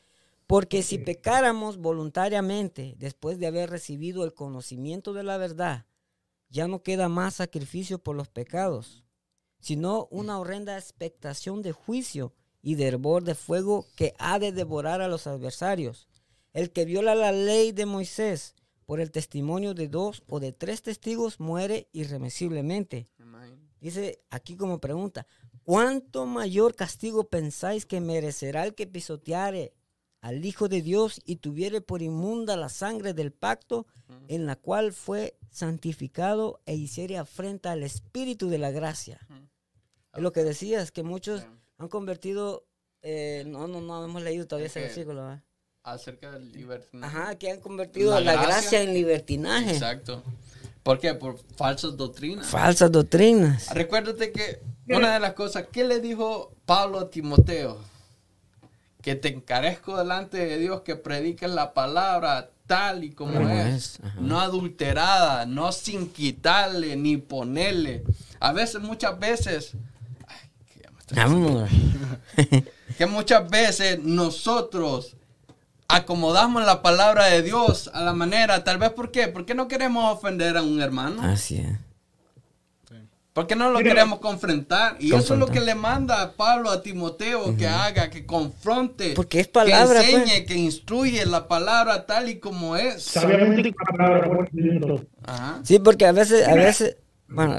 Porque si pecáramos voluntariamente después de haber recibido el conocimiento de la verdad, ya no queda más sacrificio por los pecados, sino una horrenda expectación de juicio y de hervor de fuego que ha de devorar a los adversarios. El que viola la ley de Moisés por el testimonio de dos o de tres testigos muere irremisiblemente. Dice aquí como pregunta, ¿cuánto mayor castigo pensáis que merecerá el que pisoteare al Hijo de Dios y tuviere por inmunda la sangre del pacto en la cual fue santificado e hiciere afrenta al Espíritu de la gracia. Es lo que decías, que muchos han convertido, eh, no, no, no hemos leído todavía ese versículo. Acerca del libertinaje. Ajá, que han convertido la, gracia, en libertinaje. Exacto. ¿Por qué? Por falsas doctrinas. Falsas doctrinas. Recuérdate que una de las cosas, ¿qué le dijo Pablo a Timoteo? Que te encarezco delante de Dios que prediques la palabra tal y como, es, no adulterada, no sin quitarle ni ponerle. A veces, muchas veces, que muchas veces nosotros acomodamos la palabra de Dios a la manera, tal vez, ¿por qué? Porque no queremos ofender a un hermano. Así es. Porque no lo queremos confrontar. Y eso es lo que le manda Pablo a Timoteo que haga, que confronte. Porque es palabra. Que enseñe, que instruye la palabra tal y como es. Sabiamente la palabra. Sí, porque a veces, a veces, bueno.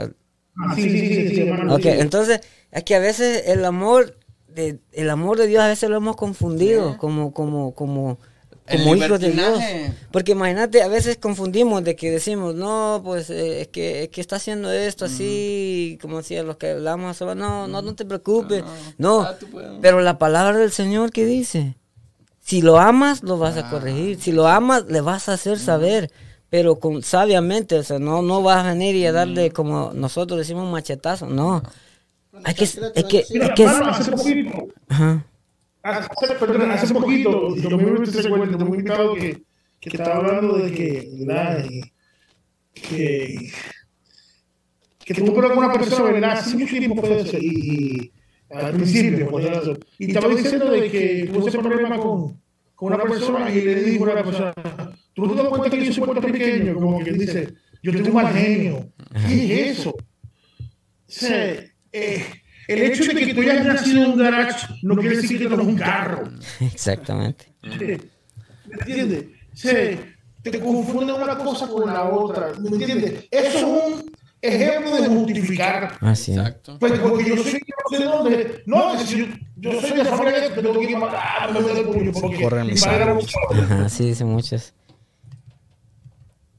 Ah, sí, sí, sí, sí, Ok, entonces, es que a veces el amor, de, el amor de Dios a veces lo hemos confundido como, como, como como hijos de Dios. Porque imagínate, a veces confundimos de que decimos, no, pues eh, es, que, es que está haciendo esto así, como decía los que hablamos, no, no, no te preocupes. No, ah, pero la palabra del Señor que dice, si lo amas, lo vas a ah. corregir. Si lo amas, le vas a hacer saber. Pero con, sabiamente, o sea, no, no vas a venir y a darle como nosotros decimos machetazo, no. Hay que, hay que, hay que, Ajá hace, perdón, hace poquito, yo me ese cuento, un invitado que, que estaba hablando de que, ¿verdad? que, que tuvo con alguna persona, ¿verdad? Hace mucho tiempo fue eso, y, al principio, pues, y estaba diciendo de que tuvo ese problema con, con una persona y le dijo a una persona, ¿tú no te das cuenta que yo soy puertorriqueño? Como que dice, yo tengo un mal genio. ¿Qué es eso? O sea, eh, el hecho de que tú hayas nacido en un garage no quiere decir que no es un carro. Exactamente. ¿Me entiendes? Se, te confunde una cosa con la otra. ¿Me entiendes? Eso es un ejemplo de justificar. Así es. Exacto. Pues porque yo soy no sé dónde. No, si yo, yo soy de familia que tengo que ir a me el puño porque Corre mi padre era Ajá, sí, dicen muchos.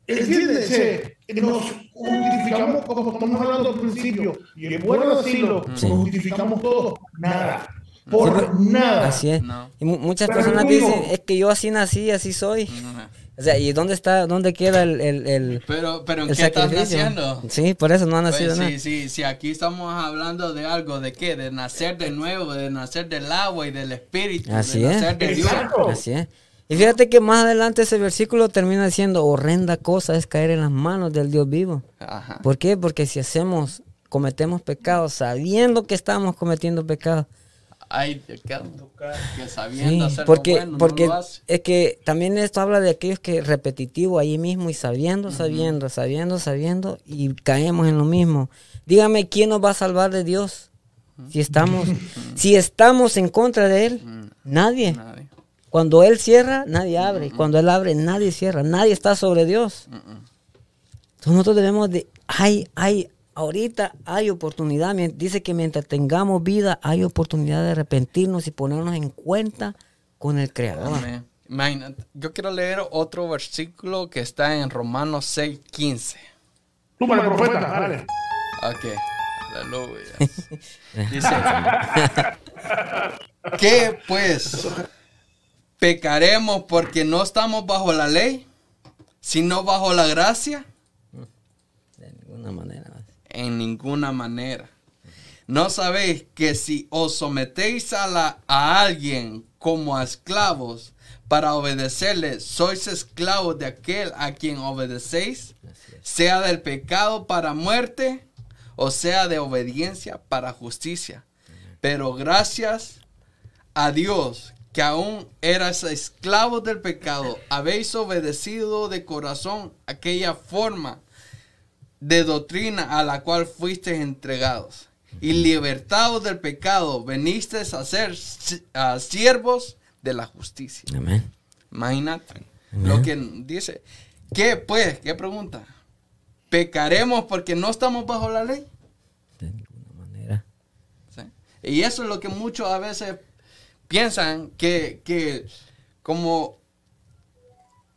¿Entiendes? Nos justificamos, como estamos hablando al principio, y es bueno decirlo, nos justificamos todos, nada. Por nada. Así es. Y muchas personas dicen, es que yo así nací, así soy. O sea, ¿y dónde está, dónde queda el, el, el Pero, pero ¿en qué estás naciendo? Sí, por eso no ha nacido pues, nada. Sí, sí, sí, aquí estamos hablando de algo, ¿de qué? De nacer de nuevo, de nacer del agua y del espíritu, así de es. nacer de Dios. Así es. Y fíjate que más adelante ese versículo termina diciendo, horrenda cosa es caer en las manos del Dios vivo. ¿Por qué? Porque si hacemos, cometemos pecados sabiendo que estamos cometiendo pecados. Ay, que, que sabiendo sí, porque, porque es que también esto habla de aquellos que repetitivo ahí mismo y sabiendo, sabiendo, sabiendo, sabiendo y caemos en lo mismo. Dígame, ¿quién nos va a salvar de Dios? Si estamos, si estamos en contra de Él, nadie. nadie. Cuando Él cierra, nadie abre. Cuando Él abre, nadie cierra. Nadie está sobre Dios. Entonces nosotros debemos de... Hay, hay, ahorita hay oportunidad. Dice que mientras tengamos vida, hay oportunidad de arrepentirnos y ponernos en cuenta con el Creador. Yo quiero leer otro versículo que está en Romanos 6, 15. Túmale, profeta, dale. Ok, aleluya. Dice, ¿qué pues? ¿Pecaremos porque no estamos bajo la ley, sino bajo la gracia? De ninguna manera. En ninguna manera. ¿No sabéis que si os sometéis a, la, a alguien como a esclavos para obedecerle, sois esclavos de aquel a quien obedecéis, sea del pecado para muerte o sea de obediencia para justicia? Pero gracias a Dios que aún eras esclavos del pecado, habéis obedecido de corazón aquella forma de doctrina a la cual fuisteis entregados. Y libertados del pecado, venisteis a ser siervos de la justicia. Amén. Imagínate lo que dice. ¿Qué pues? ¿Qué pregunta? ¿Pecaremos porque no estamos bajo la ley? De ninguna manera. Y eso es lo que muchos a veces piensan que, como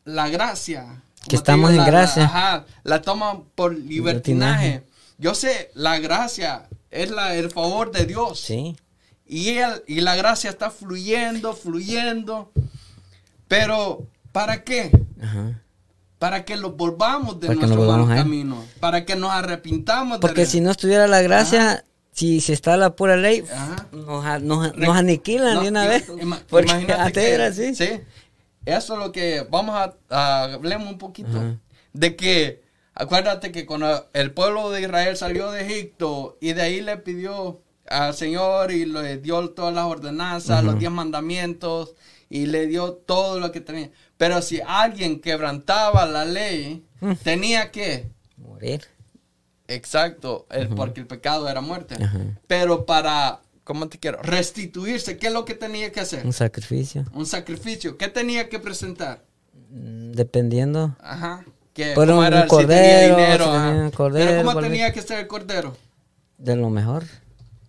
la gracia. Que estamos en gracia. ajá, la toman por libertinaje. Yo sé, la gracia es la, el favor de Dios. Sí. Y, él, y la gracia está fluyendo, fluyendo. Pero, ¿para qué? Para que lo volvamos de nuestro mal camino. Para que nos arrepintamos. Porque si no estuviera la gracia, si, se está la pura ley, nos, nos, nos, aniquilan de una vez. porque antes era así. Sí, eso es lo que vamos a, hablemos un poquito. De que, acuérdate que cuando el pueblo de Israel salió de Egipto y de ahí le pidió al Señor y le dio todas las ordenanzas, los diez mandamientos y le dio todo lo que tenía. Pero si alguien quebrantaba la ley, mm. tenía que morir. Exacto, porque el pecado era muerte. Pero para, ¿cómo te quiero? Restituirse, ¿qué es lo que tenía que hacer? Un sacrificio. Un sacrificio. ¿Qué tenía que presentar? Mm, dependiendo. Ajá. Que, ¿cómo era, cordero, dinero, Pero ¿cómo tenía que ser el cordero? De lo mejor.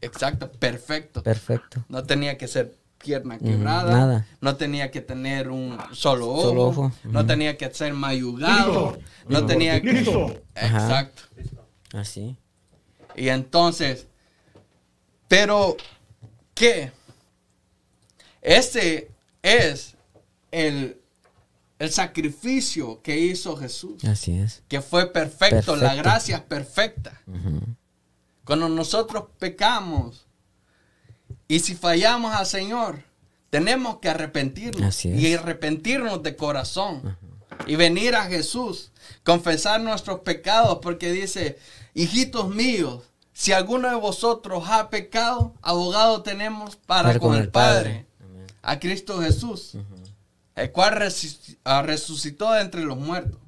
Exacto, perfecto. Perfecto. No tenía que ser pierna quebrada. nada. No tenía que tener un solo ojo. No tenía que ser mayugado. No tenía que... Exacto. Así. Ah, y entonces, pero, ¿qué? Ese es el, sacrificio que hizo Jesús. Así es. Que fue perfecto, la gracia es perfecta. Cuando nosotros pecamos y si fallamos al Señor, tenemos que arrepentirnos y arrepentirnos de corazón y venir a Jesús, confesar nuestros pecados, porque dice, hijitos míos, si alguno de vosotros ha pecado, abogado tenemos para, con, el Padre, a Cristo Jesús, el cual ah, resucitó de entre los muertos.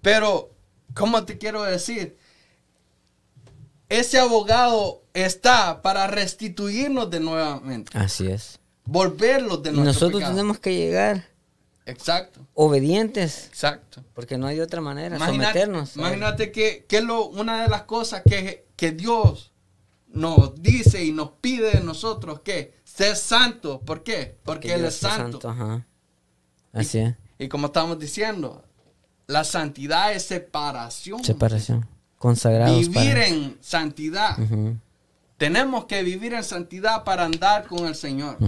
Pero, ¿cómo te quiero decir? Ese abogado está para restituirnos de nuevamente. Así es. Volverlos de nuevo. Nosotros tenemos que llegar Exacto. Obedientes. Exacto. Porque no hay otra manera, imagínate, someternos. Imagínate que, que lo, una de las cosas que, que Dios nos dice y nos pide de nosotros que ser santo. ¿Por qué? Porque, Él es santo. Así es. Y como estamos diciendo, la santidad es separación. Separación. Consagrados. Vivir en santidad. Tenemos que vivir en santidad para andar con el Señor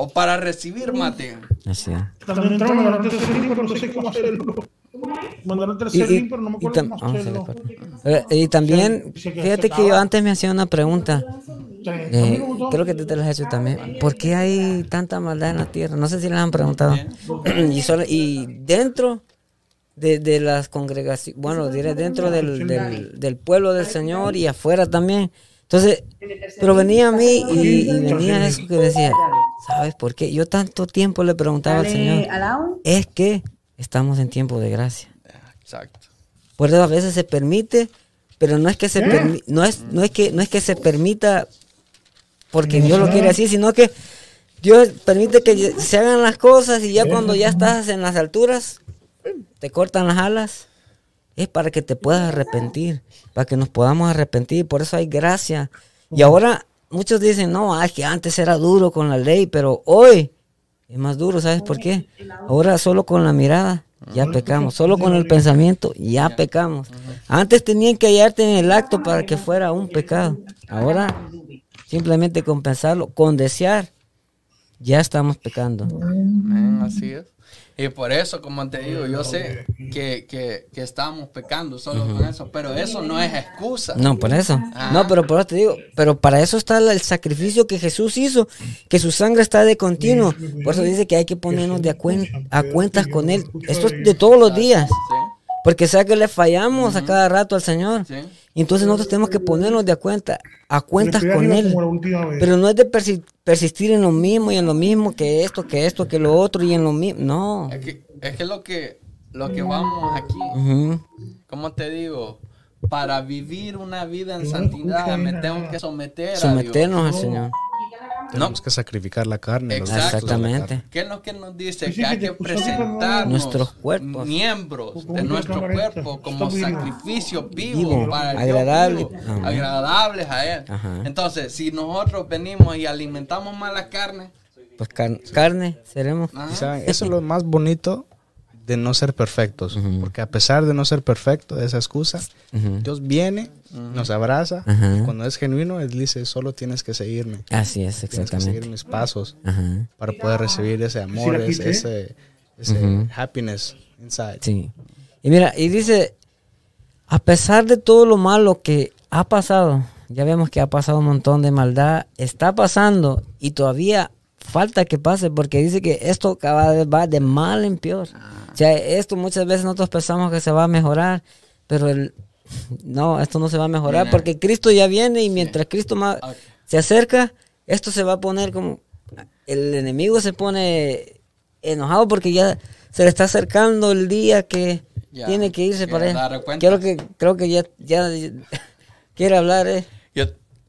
o para recibir mate. Así es. También entraron a tercer pero no sé cómo hacerlo. Mandaron tercer pero no me acuerdo cómo hacerlo. y también, fíjate que yo antes me hacía una pregunta. Eh, creo que tú te lo has hecho también. ¿Por qué hay tanta maldad en la tierra? No sé si les han preguntado. y, solo, y dentro de, las congregaciones, bueno, diré dentro del, del, pueblo del Señor y afuera también. Entonces, pero venía a mí y, venía eso que decía, ¿sabes por qué? Yo tanto tiempo le preguntaba al Señor, es que estamos en tiempo de gracia. Exacto. Por eso a veces se permite, pero no es que se no es no es que no es que se permita porque Dios lo quiere así, sino que Dios permite que se hagan las cosas y ya cuando ya estás en las alturas te cortan las alas es para que te puedas arrepentir, para que nos podamos arrepentir, por eso hay gracia. Y ahora muchos dicen, no, es que antes era duro con la ley, pero hoy es más duro, ¿sabes por qué? Ahora solo con la mirada ya pecamos, solo con el pensamiento ya pecamos. Antes tenían que hallarte en el acto para que fuera un pecado. Ahora simplemente con pensarlo, con desear, ya estamos pecando. Así es. Y por eso, como te digo, yo sé que, que, que estamos pecando solo con eso, pero eso no es excusa. No, por eso. Ah. No, pero por eso te digo, pero para eso está el sacrificio que Jesús hizo, que su sangre está de continuo. Por eso dice que hay que ponernos de a, a cuentas con Él. Esto es de todos los días. Porque sea que le fallamos a cada rato al Señor. Y entonces nosotros tenemos que ponernos de a cuenta, a cuentas con Él. Pero no es de persistir en lo mismo y en lo mismo que esto, que esto, que lo otro y en lo mismo. No. Es que, es que lo que lo que vamos aquí, como te digo? Para vivir una vida en santidad me tengo que someter Someternos al Señor. Tenemos que sacrificar la carne. Exactamente. ¿Qué es lo que nos dice? Que hay que presentar nuestros cuerpos, miembros de nuestro cuerpo como sacrificio vivo, para agradable, agradables a Él. Entonces, si nosotros venimos y alimentamos más la carne, pues carne seremos. Eso es lo más bonito de no ser perfectos. Porque a pesar de no ser perfecto, de esa excusa, Dios viene, nos abraza. Y cuando es genuino, Él dice, solo tienes que seguirme. Así es, exactamente. Tienes que seguir mis pasos para poder recibir ese amor, ese, happiness inside. Sí. Y mira, y dice, a pesar de todo lo malo que ha pasado, ya vemos que ha pasado un montón de maldad, está pasando y todavía falta que pase porque dice que esto cada vez va de mal en peor. O sea, esto muchas veces nosotros pensamos que se va a mejorar, pero el, no, esto no se va a mejorar porque Cristo ya viene y mientras Cristo se acerca, esto se va a poner como... El enemigo se pone enojado porque ya se le está acercando el día que tiene que irse para él. Creo que, creo que ya, ya quiere hablar, eh.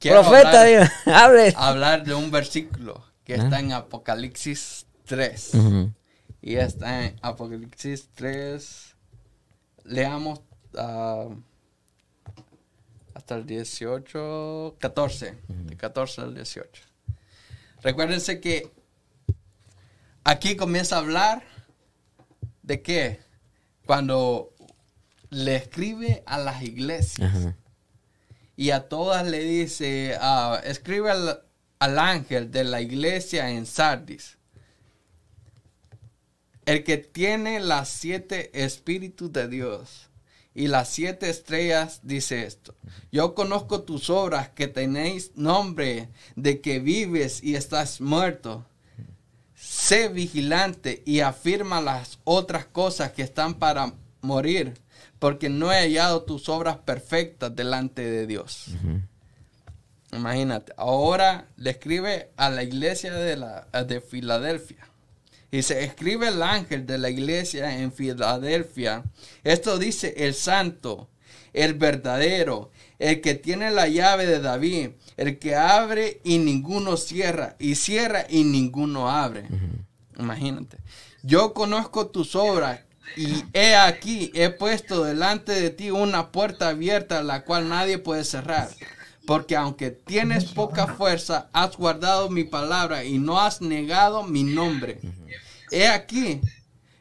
Profeta, hable. Hablar de un versículo que está en Apocalipsis 3. Y está en Apocalipsis 3. Leamos ah, hasta el 18, 14. De 14 al 18. Recuérdense que aquí comienza a hablar de qué? Cuando le escribe a las iglesias. Y a todas le dice, ah, escribe al, al ángel de la iglesia en Sardis el que tiene las siete espíritus de Dios y las siete estrellas dice esto. Yo conozco tus obras que tenéis nombre de que vives y estás muerto. Sé vigilante y afirma las otras cosas que están para morir, porque no he hallado tus obras perfectas delante de Dios. Imagínate, ahora le escribe a la iglesia de, la, de Filadelfia y se escribe el ángel de la iglesia en Filadelfia. Esto dice el santo, el verdadero, el que tiene la llave de David, el que abre y ninguno cierra, y cierra y ninguno abre. Imagínate. Yo conozco tus obras y he aquí, he puesto delante de ti una puerta abierta la cual nadie puede cerrar. Porque aunque tienes poca fuerza, has guardado mi palabra y no has negado mi nombre. He aquí,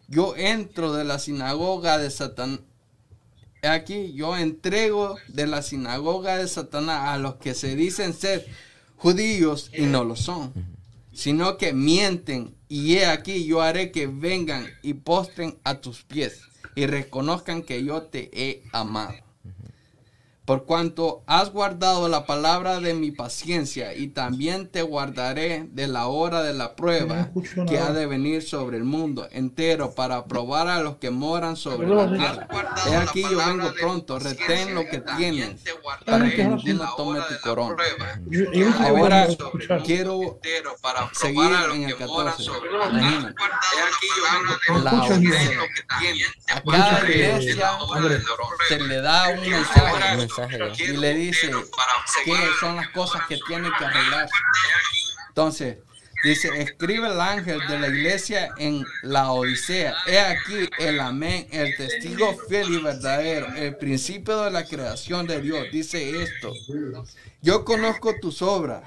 yo entro de la sinagoga de Satanás. He aquí, yo entrego de la sinagoga de Satanás a los que se dicen ser judíos y no lo son, sino que mienten. Y he aquí, yo haré que vengan y postren a tus pies y reconozcan que yo te he amado. Por cuanto has guardado la palabra de mi paciencia, y también te guardaré de la hora de la prueba que ha de venir sobre el mundo entero para probar a los que moran sobre la tierra. He aquí yo vengo pronto, retén lo que tienes para que ninguno tome tu corona. Ahora quiero seguir en el 14. A cada iglesia se le da un mensaje y le dice qué son las cosas que tiene que arreglar. Entonces, dice, escribe el ángel de la iglesia en la Odisea. He aquí el amén, el testigo fiel y verdadero, el principio de la creación de Dios. Dice esto, yo conozco tus obras,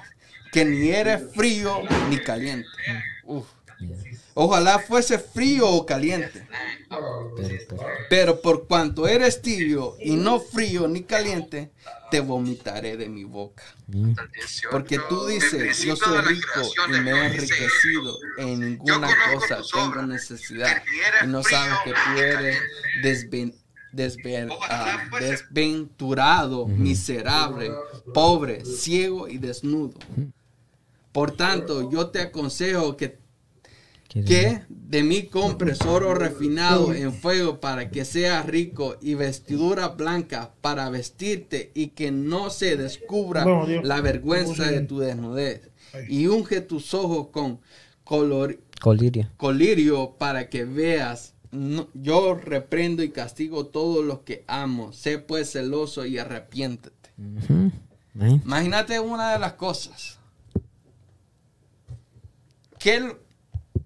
que ni eres frío ni caliente. Ojalá fuese frío o caliente. Pero por cuanto eres tibio y no frío ni caliente, te vomitaré de mi boca. Porque tú dices, yo soy rico y me he enriquecido, en ninguna cosa tengo necesidad. Y no sabes que tú eres ah, desventurado, miserable, pobre, ciego y desnudo. Por tanto, yo te aconsejo que que de mí compres oro refinado en fuego para que seas rico y vestidura blanca para vestirte y que no se descubra la vergüenza de tu desnudez. Y unge tus ojos con color, colirio. colirio para que veas. yo reprendo y castigo todos los que amo. Sé pues celoso y arrepiéntete. Imagínate una de las cosas. Que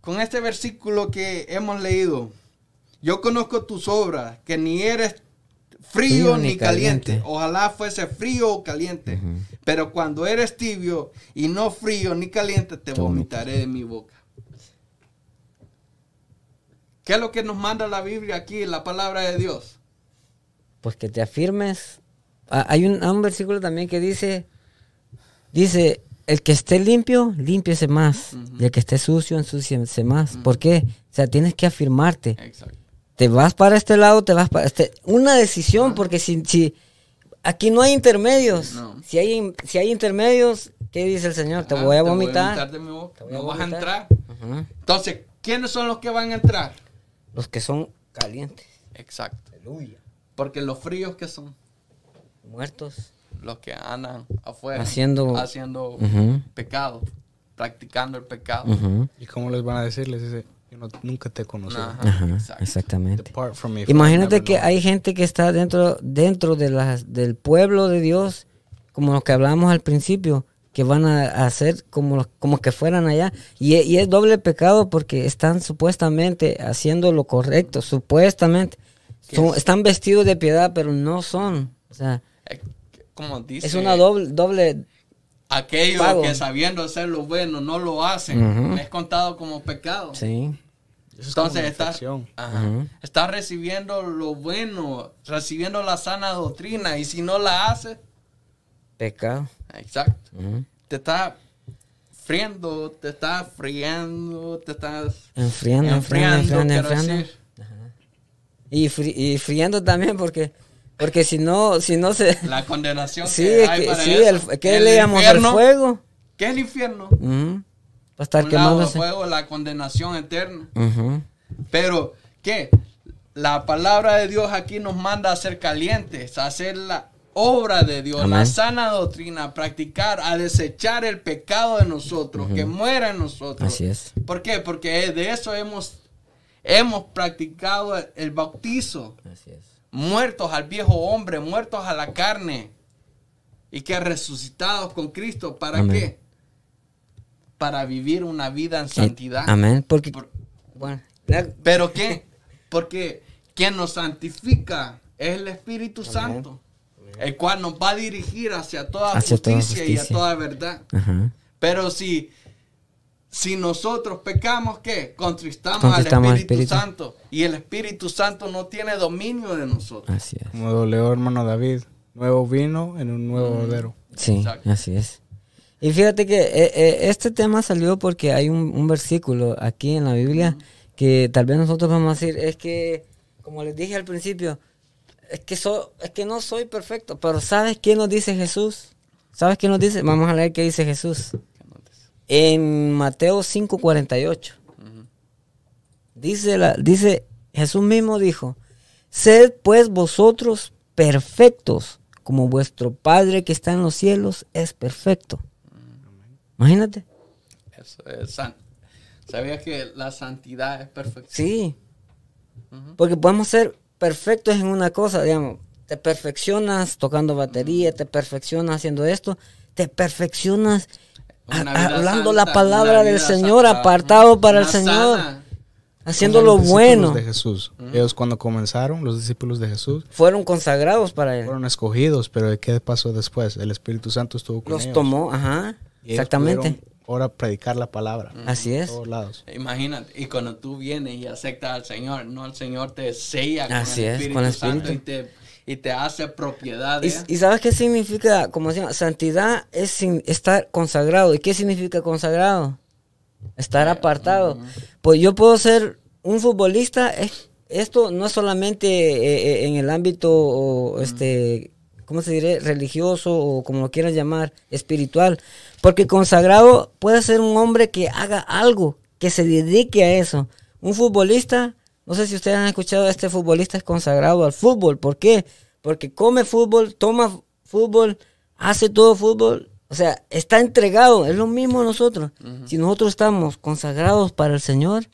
con este versículo que hemos leído, yo conozco tus obras, que ni eres frío, ni, caliente. Ojalá fuese frío o caliente. Pero cuando eres tibio y no frío ni caliente, te vomitaré de mi boca. ¿Qué es lo que nos manda la Biblia aquí, la palabra de Dios? Pues que te afirmes. Ah, hay un, hay un versículo también que dice, dice, el que esté limpio, límpiese más. Y el que esté sucio, ensúciese más. ¿Por qué? O sea, tienes que afirmarte. Exacto. Te vas para este lado, te vas para este. Una decisión, porque si, si aquí no hay intermedios. Si hay si hay intermedios, ¿qué dice el Señor? te voy a vomitar. boca. no vas a entrar. Entonces, ¿quiénes son los que van a entrar? Los que son calientes. Exacto. Aleluya. Porque los fríos que son muertos los que andan afuera haciendo, haciendo pecado, practicando el pecado. ¿Y cómo les van a decir? Les dice, yo nunca te conocí. exactamente. Imagínate que hay gente que está dentro, dentro de las, del pueblo de Dios, como los que hablamos al principio, que van a hacer como, como que fueran allá. Y, y es doble pecado porque están supuestamente haciendo lo correcto, supuestamente. están vestidos de piedad, pero no son. O sea, como dice. Es una doble. doble aquellos que sabiendo hacer lo bueno no lo hacen, es contado como pecado. Sí. Entonces estás está recibiendo lo bueno, recibiendo la sana doctrina y si no la haces, pecado. Exacto. Te está friendo, te está friando, te estás enfriando, enfriando, enfriando, enfriando. Y, y friendo también porque porque si no, si no se... La condenación sí, que hay para sí, El, ¿qué le llamamos el fuego? ¿Qué es el infierno? Va a estar quemando. el fuego, la condenación eterna. Pero, ¿qué? La palabra de Dios aquí nos manda a ser calientes, a hacer la obra de Dios, la sana doctrina, a practicar, a desechar el pecado de nosotros, que muera en nosotros. Así es. ¿Por qué? Porque de eso hemos, hemos practicado el bautizo. Así es muertos al viejo hombre, muertos a la carne, y que resucitados con Cristo. ¿Para qué? Para vivir una vida en santidad. Amén. Porque, ¿Pero qué? Porque quien nos santifica es el Espíritu Santo, el cual nos va a dirigir hacia toda, justicia, y a toda verdad. Pero si si nosotros pecamos, ¿qué? Contristamos, al, Espíritu Santo. Y el Espíritu Santo no tiene dominio de nosotros. Así es. Como doleó hermano David, nuevo vino en un nuevo mm. Sí, así es. Y fíjate que eh, eh, este tema salió porque hay un, versículo aquí en la Biblia que tal vez nosotros vamos a decir, es que, como les dije al principio, es que, es que no soy perfecto, pero ¿sabes qué nos dice Jesús? ¿Sabes qué nos dice? Vamos a leer qué dice Jesús. En Mateo 5:48. dice, la, dice, Jesús mismo dijo, sed pues vosotros perfectos, como vuestro Padre que está en los cielos es perfecto. Imagínate. Eso es ¿Sabías que la santidad es perfecta? Sí. Porque podemos ser perfectos en una cosa, digamos. Te perfeccionas tocando batería, te perfeccionas haciendo esto, te perfeccionas hablando la palabra del Señor, apartado para el Señor, haciendo lo bueno. de Jesús. Ellos cuando comenzaron, los discípulos de Jesús, fueron consagrados para él. Fueron escogidos, pero ¿qué pasó después? El Espíritu Santo estuvo con ellos. Los tomó, ajá, exactamente ahora predicar la palabra. Así es. todos lados. Imagínate, y cuando tú vienes y aceptas al Señor, no el Señor te sella con el Espíritu, con el Espíritu. y te, y te hace propiedad. ¿Y, sabes qué significa, como decía, santidad es estar consagrado. ¿Y qué significa consagrado? Estar apartado. Pues yo puedo ser un futbolista, esto no es solamente eh, eh, en el ámbito este ¿cómo se dice? Religioso o como lo quieras llamar, espiritual. Porque consagrado puede ser un hombre que haga algo, que se dedique a eso. Un futbolista, no sé si ustedes han escuchado, este futbolista es consagrado al fútbol. ¿Por qué? Porque come fútbol, toma fútbol, hace todo fútbol. O sea, está entregado. Es lo mismo nosotros. Si nosotros estamos consagrados para el Señor,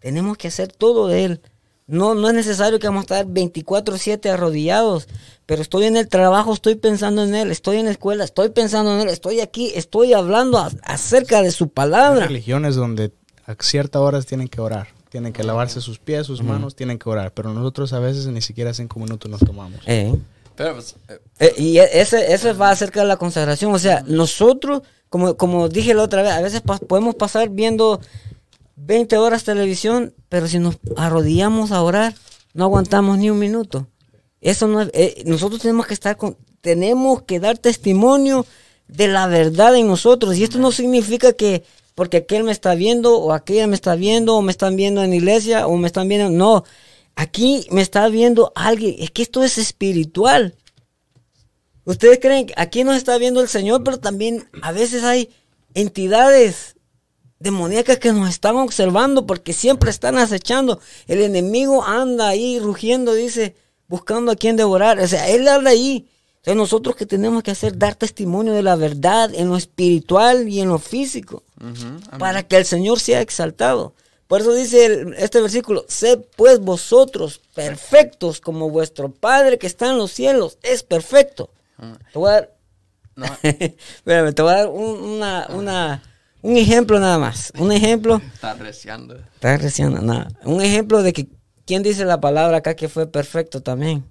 tenemos que hacer todo de Él. No, no es necesario que vamos a estar 24/7 arrodillados, pero estoy en el trabajo, estoy pensando en Él, estoy en la escuela, estoy pensando en Él, estoy aquí, estoy hablando acerca de su palabra. Hay religiones donde a ciertas horas tienen que orar, tienen que lavarse sus pies, sus manos, tienen que orar, pero nosotros a veces ni siquiera cinco minutos nos tomamos. Eh. Pues, eh, eh, y ese, eso va acerca de la consagración, o sea, nosotros, como, como dije la otra vez, a veces podemos pasar viendo 20 horas televisión, pero si nos arrodillamos a orar, no aguantamos ni un minuto. Eso no eh, nosotros tenemos que estar con, tenemos que dar testimonio de la verdad en nosotros. Y esto no significa que porque aquel me está viendo o aquella me está viendo o me están viendo en iglesia o me están viendo. No, aquí me está viendo alguien. Es que esto es espiritual. Ustedes creen que aquí nos está viendo el Señor, pero también a veces hay entidades demoníacas que nos están observando porque siempre están acechando. El enemigo anda ahí rugiendo, dice, buscando a quien devorar. O sea, él anda ahí. Entonces nosotros que tenemos que hacer, dar testimonio de la verdad en lo espiritual y en lo físico, para que el Señor sea exaltado. Por eso dice este versículo, sed pues vosotros perfectos como vuestro Padre que está en los cielos es perfecto. Te voy a dar, te voy a dar una, una, un ejemplo nada más. Un ejemplo. Está reciando. Está reciando, nada. Un ejemplo de que, ¿quién dice la palabra acá que fue perfecto también?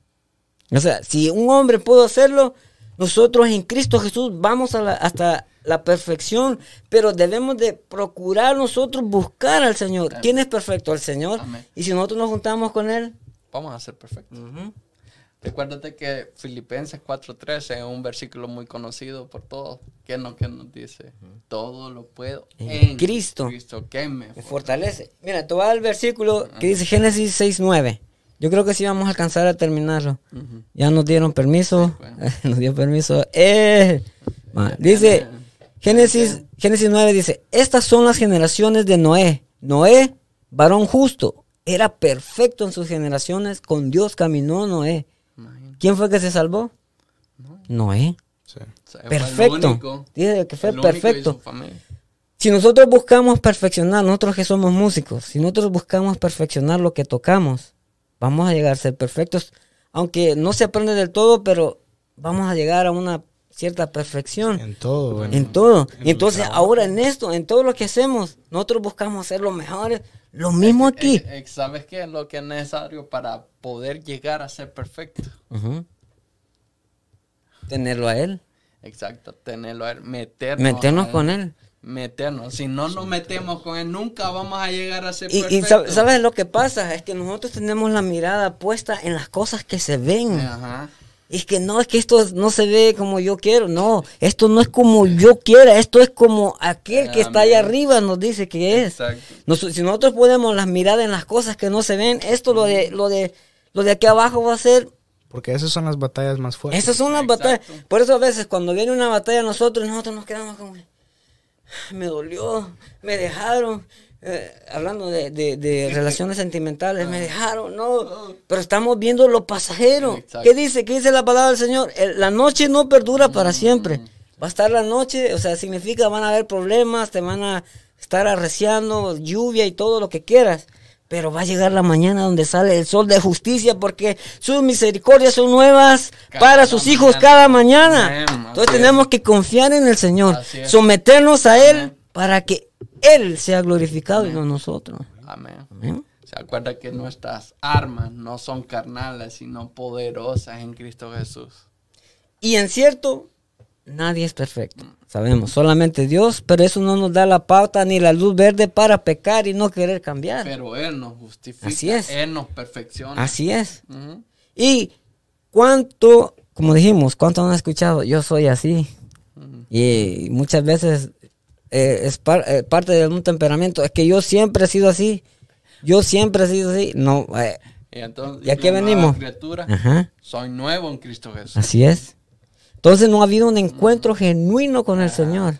O sea, si un hombre pudo hacerlo, nosotros en Cristo Jesús vamos a hasta la perfección, pero debemos de procurar nosotros buscar al Señor. ¿Quién es perfecto? El Señor. Y si nosotros nos juntamos con Él, vamos a ser perfectos. Recuérdate que Filipenses 4.13 es un versículo muy conocido por todos. ¿Qué no que nos dice? Todo lo puedo en, Cristo, que me, fortalece. Mira, te voy a dar el versículo que dice Génesis 6.9. Yo creo que sí vamos a alcanzar a terminarlo. Ya nos dieron permiso. nos dio permiso. Eh, dice Génesis, Génesis 9 dice, estas son las generaciones de Noé. Noé, varón justo, era perfecto en sus generaciones. Con Dios caminó Noé ¿Quién fue que se salvó? Noé. Perfecto. Dice que fue perfecto. Si nosotros buscamos perfeccionar, nosotros que somos músicos, si nosotros buscamos perfeccionar lo que tocamos, vamos a llegar a ser perfectos. Aunque no se aprende del todo, pero vamos a llegar a una cierta perfección. En todo. En, todo. y entonces ahora en esto, en todo lo que hacemos, nosotros buscamos ser los mejores. Lo mismo aquí. ¿Sabes qué es lo que es necesario para poder llegar a ser perfecto? Tenerlo a Él. Exacto, tenerlo a Él, meternos. Meternos con Él. Meternos. Si no nos metemos con Él, nunca vamos a llegar a ser y, perfectos. Y sabes lo que pasa, es que nosotros tenemos la mirada puesta en las cosas que se ven. Ajá es que no, es que esto no se ve como yo quiero, no, esto no es como yo quiera, esto es como aquel que está allá arriba nos dice que es. si nosotros ponemos las miradas en las cosas que no se ven, esto lo de, lo de, lo de aquí abajo va a ser Porque esas son las batallas más fuertes. Esas son las batallas. Por eso a veces cuando viene una batalla nosotros, nosotros nos quedamos como, me dolió, me dejaron. Eh, hablando de, de, relaciones sentimentales, me dejaron, no, pero estamos viendo lo pasajero. ¿Qué dice? ¿Qué dice la palabra del Señor? la noche no perdura para siempre. Va a estar la noche, o sea, significa van a haber problemas, te van a estar arreciando, lluvia y todo lo que quieras. Pero va a llegar la mañana donde sale el sol de justicia porque sus misericordias son nuevas para sus hijos cada mañana. Entonces tenemos que confiar en el Señor, someternos a Él para que Él sea glorificado y no nosotros. Amén. Se acuerda que nuestras armas no son carnales, sino poderosas en Cristo Jesús. Y en cierto, nadie es perfecto. Sabemos, solamente Dios, pero eso no nos da la pauta ni la luz verde para pecar y no querer cambiar. Pero Él nos justifica, Así es. Él nos perfecciona. Así es. Y cuánto, como dijimos, cuánto han escuchado, yo soy así. Y muchas veces eh, es eh, parte de un temperamento, es que yo siempre he sido así. Yo siempre he sido así. No, eh, y, entonces, aquí venimos? soy nuevo en Cristo Jesús. Así es. Entonces no ha habido un encuentro genuino con el ah, Señor.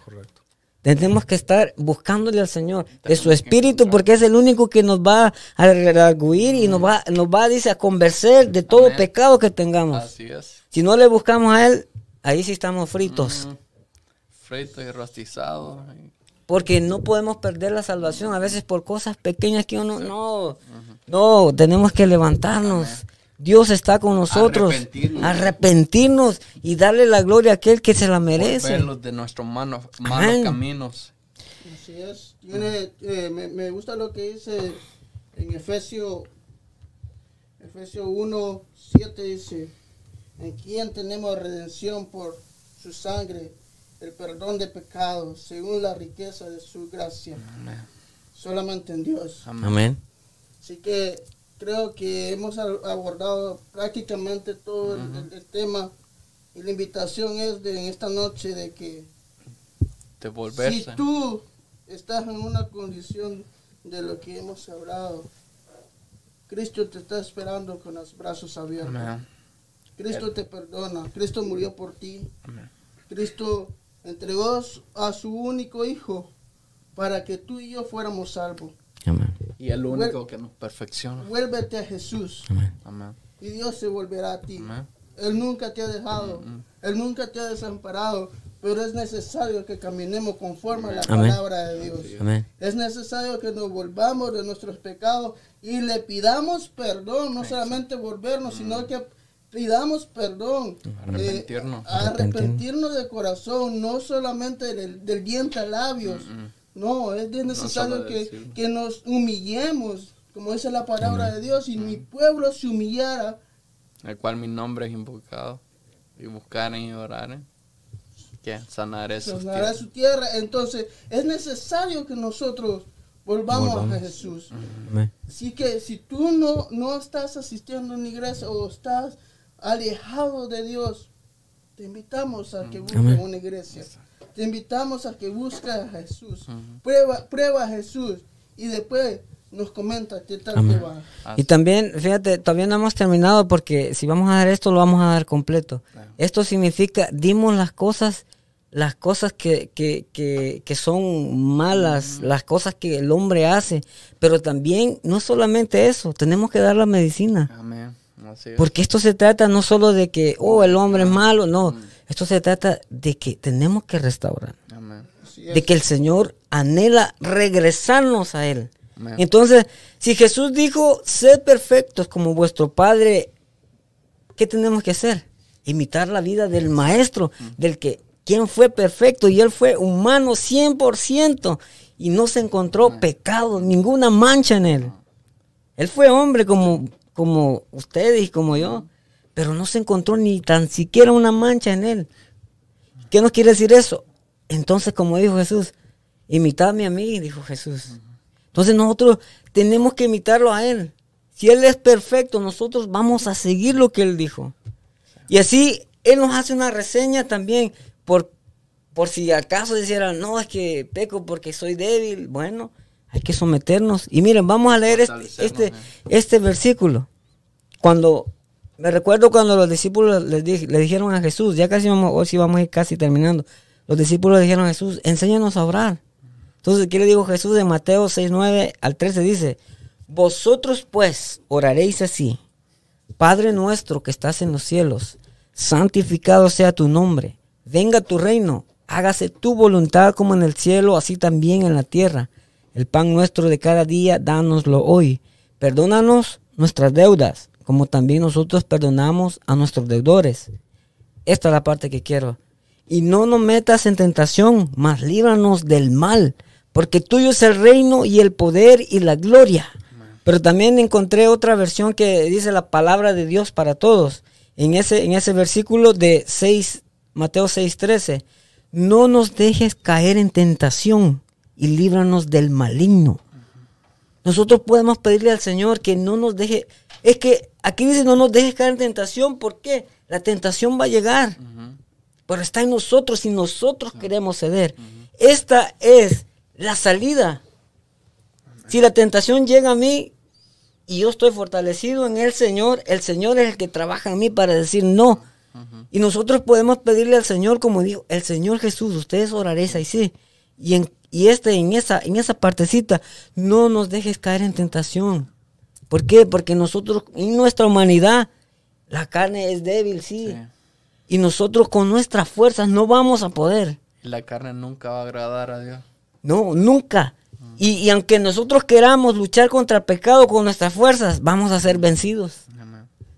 Tenemos que estar buscándole al Señor de su espíritu porque es el único que nos va a redarguir y nos va, nos va dice, a convencer de todo pecado que tengamos. Así es. Si no le buscamos a Él, ahí sí estamos fritos. Fritos y rostizados. Porque no podemos perder la salvación a veces por cosas pequeñas que uno no, no, tenemos que levantarnos. Dios está con nosotros. Arrepentirnos. y darle la gloria a aquel que se la merece. de nuestros malos, malos caminos. Así es. Eh, me, gusta lo que dice en Efesios Efesio 1, 7 dice, en quien tenemos redención por su sangre, el perdón de pecados, según la riqueza de su gracia. Solamente en Dios. Amén. Así que creo que hemos abordado prácticamente todo el, tema y la invitación es de en esta noche de que si tú estás en una condición de lo que hemos hablado, Cristo te está esperando con los brazos abiertos. Cristo te perdona, Cristo murió por ti. Cristo entregó a su único hijo para que tú y yo fuéramos salvos. Y el único que nos perfecciona. Vuélvete a Jesús. Amén. Y Dios se volverá a ti. Él nunca te ha dejado. Él nunca te ha desamparado. Pero es necesario que caminemos conforme a la palabra de Dios. Es necesario que nos volvamos de nuestros pecados y le pidamos perdón. No solamente volvernos, sino que pidamos perdón. Arrepentirnos. Eh, arrepentirnos de corazón, no solamente del, del diente a labios. No, es necesario que, nos humillemos, como dice la palabra de Dios, y mi pueblo se humillara. El cual mi nombre es invocado, y buscaren y oraren, que sanaré, su, tierra. su tierra. Entonces, es necesario que nosotros volvamos, a Jesús. Así que si tú no, no estás asistiendo a una iglesia o estás alejado de Dios, te invitamos a que busques una iglesia. Te invitamos a que busques a Jesús. prueba, prueba a Jesús y después nos comenta qué tal te va. Y también, fíjate, todavía no hemos terminado porque si vamos a dar esto, lo vamos a dar completo. Esto significa, dimos las cosas, las cosas que, que, que, que son malas, las cosas que el hombre hace, pero también, no solamente eso, tenemos que dar la medicina. Porque esto se trata no solo de que, oh, el hombre es malo, no. Esto se trata de que tenemos que restaurar. De que el Señor anhela regresarnos a Él. Entonces, si Jesús dijo, sed perfectos como vuestro Padre, ¿qué tenemos que hacer? Imitar la vida del Maestro, del que quien fue perfecto y Él fue humano 100% y no se encontró pecado, ninguna mancha en Él. Él fue hombre como, como ustedes y como yo pero no se encontró ni tan siquiera una mancha en él. ¿Qué nos quiere decir eso? Entonces, como dijo Jesús, imitadme a mí, dijo Jesús. Entonces nosotros tenemos que imitarlo a él. Si él es perfecto, nosotros vamos a seguir lo que él dijo. Y así él nos hace una reseña también por, por si acaso dijera, no, es que peco porque soy débil. Bueno, hay que someternos. Y miren, vamos a leer este, este, este versículo. Cuando me recuerdo cuando los discípulos le, dijeron a Jesús, ya casi vamos, hoy vamos a ir casi terminando, los discípulos le dijeron a Jesús, enséñanos a orar. Entonces, ¿qué le dijo Jesús en Mateo 6, 9 al 13? Dice, vosotros pues oraréis así, Padre nuestro que estás en los cielos, santificado sea tu nombre, venga tu reino, hágase tu voluntad como en el cielo, así también en la tierra. El pan nuestro de cada día, dánoslo hoy. Perdónanos nuestras deudas, como también nosotros perdonamos a nuestros deudores. Esta es la parte que quiero. Y no nos metas en tentación, mas líbranos del mal, porque tuyo es el reino y el poder y la gloria. Pero también encontré otra versión que dice la palabra de Dios para todos. En ese, en ese versículo de 6, Mateo 6:13, no nos dejes caer en tentación y líbranos del maligno. Nosotros podemos pedirle al Señor que no nos deje, es que aquí dice no nos dejes caer en tentación, ¿por qué? La tentación va a llegar, pero está en nosotros y nosotros queremos ceder. Esta es la salida. Si la tentación llega a mí y yo estoy fortalecido en el Señor, el Señor es el que trabaja en mí para decir no. Y nosotros podemos pedirle al Señor, como dijo, el Señor Jesús, ustedes oraréis ahí sí. Y en y este, en esa, en esa partecita, no nos dejes caer en tentación. ¿Por qué? Porque nosotros, en nuestra humanidad, la carne es débil, sí. Y nosotros con nuestras fuerzas no vamos a poder. La carne nunca va a agradar a Dios. No, nunca. Y, y, aunque nosotros queramos luchar contra el pecado con nuestras fuerzas, vamos a ser vencidos.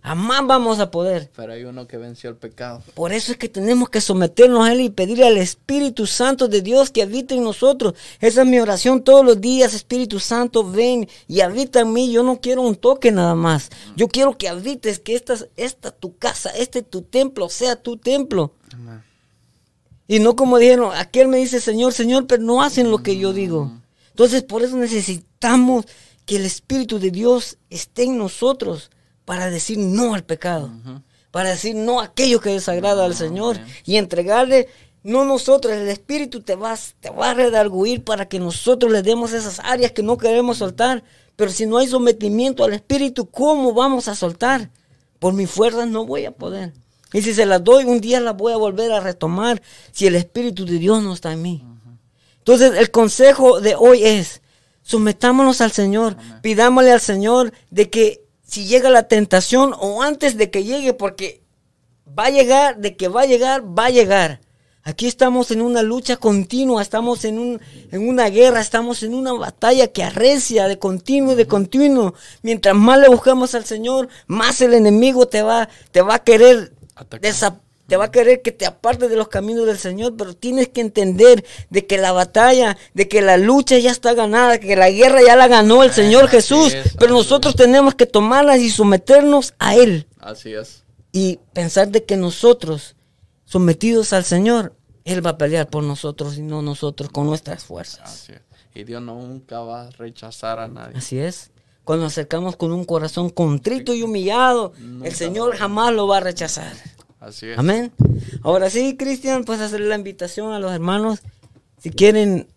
Jamás vamos a poder. Pero hay uno que venció el pecado. Por eso es que tenemos que someternos a Él y pedirle al Espíritu Santo de Dios que habite en nosotros. Esa es mi oración todos los días. Espíritu Santo, ven y habita en mí. Yo no quiero un toque nada más. Yo quiero que habites, que esta, esta tu casa, este tu templo, sea tu templo. Y no como dijeron, aquel me dice Señor, Señor, pero no hacen lo que yo digo. Entonces por eso necesitamos que el Espíritu de Dios esté en nosotros para decir no al pecado, para decir no a aquello que desagrada al Señor y entregarle, no nosotros, el Espíritu te, vas, te va a redarguir para que nosotros le demos esas áreas que no queremos soltar. Pero si no hay sometimiento al Espíritu, ¿cómo vamos a soltar? Por mi fuerza no voy a poder. Y si se las doy, un día las voy a volver a retomar si el Espíritu de Dios no está en mí. Entonces, el consejo de hoy es, sometámonos al Señor, pidámosle al Señor de que si llega la tentación o antes de que llegue, porque va a llegar, de que va a llegar, va a llegar. Aquí estamos en una lucha continua, estamos en, un, en una guerra, estamos en una batalla que arrecia de continuo de continuo. Mientras más le buscamos al Señor, más el enemigo te va, te va a querer desaparecer te va a querer que te apartes de los caminos del Señor, pero tienes que entender de que la batalla, de que la lucha ya está ganada, que la guerra ya la ganó el Señor Jesús, pero nosotros tenemos que tomarlas y someternos a Él. Así es. Y pensar de que nosotros, sometidos al Señor, Él va a pelear por nosotros y no nosotros con nuestras fuerzas. Así es. Y Dios nunca va a rechazar a nadie. Así es. Cuando nos acercamos con un corazón contrito y humillado, el Señor jamás lo va a rechazar. Así es. Amén. Ahora sí, Cristian, puedes hacerle la invitación a los hermanos. Si quieren,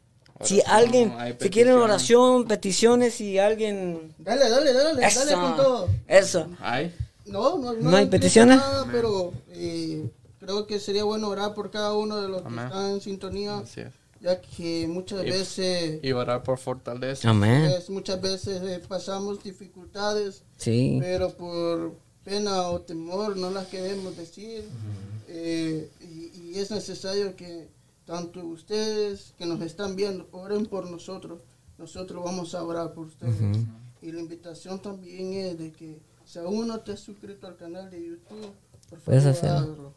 si alguien, si quieren oración, peticiones, si alguien. Dale, dale, dale, dale con todo. Eso. ¿Hay? No, no, no, hay peticiones. Nada, pero eh, creo que sería bueno orar por cada uno de los que están en sintonía. Así es. Ya que muchas veces. Y orar por fortaleza. Amén. Pues, muchas veces eh, pasamos dificultades. Sí. Pero por pena o temor no las queremos decir. Eh, y, es necesario que tanto ustedes que nos están viendo oren por nosotros. Nosotros vamos a orar por ustedes. Y la invitación también es de que si aún no te has suscrito al canal de YouTube, por favor, hacerlo.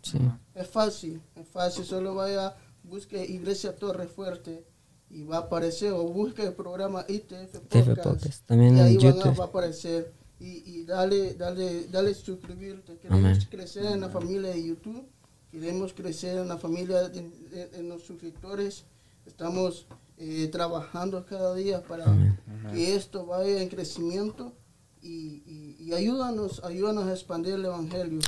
Es fácil, es fácil. Solo vaya, busque Iglesia Torre Fuerte y va a aparecer o busque el programa ITF Podcast. También y ahí en YouTube. va a aparecer y, y dale, dale, dale suscribirte. Queremos crecer en la familia de YouTube, queremos crecer en la familia de, los suscriptores. Estamos eh, trabajando cada día para que esto vaya en crecimiento y, y, ayúdanos, ayúdanos a expandir el Evangelio.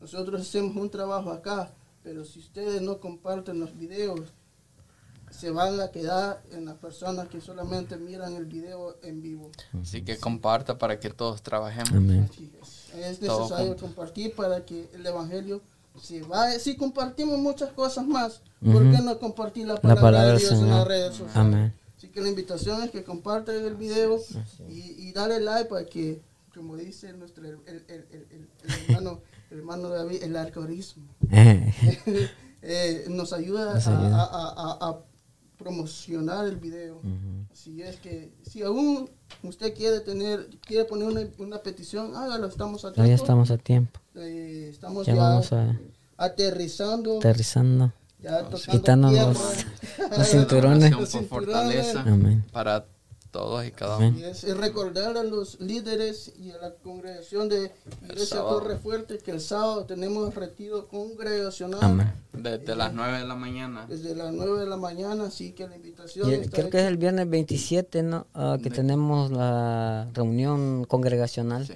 Nosotros hacemos un trabajo acá, pero si ustedes no comparten los videos, se van a quedar en las personas que solamente miran el video en vivo. Así que comparta para que todos trabajemos. Es. Necesario compartir para que el Evangelio se vaya. Si compartimos muchas cosas más, ¿por qué no compartir la palabra, de Dios en las redes sociales? Amén. Así que la invitación es que compartan el video y, y dale like para que, como dice nuestro el, el, el, hermano, hermano David, el algoritmo. Eh, nos ayuda, A, a, promocionar el video. Así es que si aún usted quiere tener, quiere poner una, una petición, hágalo, estamos a tiempo. Ya estamos a tiempo. Eh, estamos ya, aterrizando. Aterrizando. Ya quitando los, los, cinturones. fortaleza para todos y cada uno. Y es, recordar a los líderes y a la congregación de Iglesia Torre Fuerte que el sábado tenemos retiro congregacional. Desde las 9 de la mañana. Desde las 9 de la mañana, así que la invitación. creo que es el viernes 27, ¿no? Ah, que tenemos la reunión congregacional.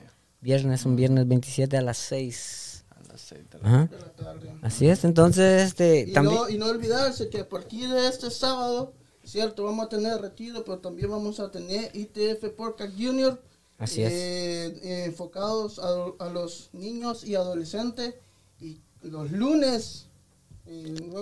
Viernes, un viernes 27 a las 6. A las 6 de la, tarde. Así es, entonces este, y también... No, y no olvidarse que a partir de este sábado Cierto, vamos a tener retiro, pero también vamos a tener ITF Podcast Junior. Así es. Eh, enfocados a, los niños y adolescentes. Y los lunes,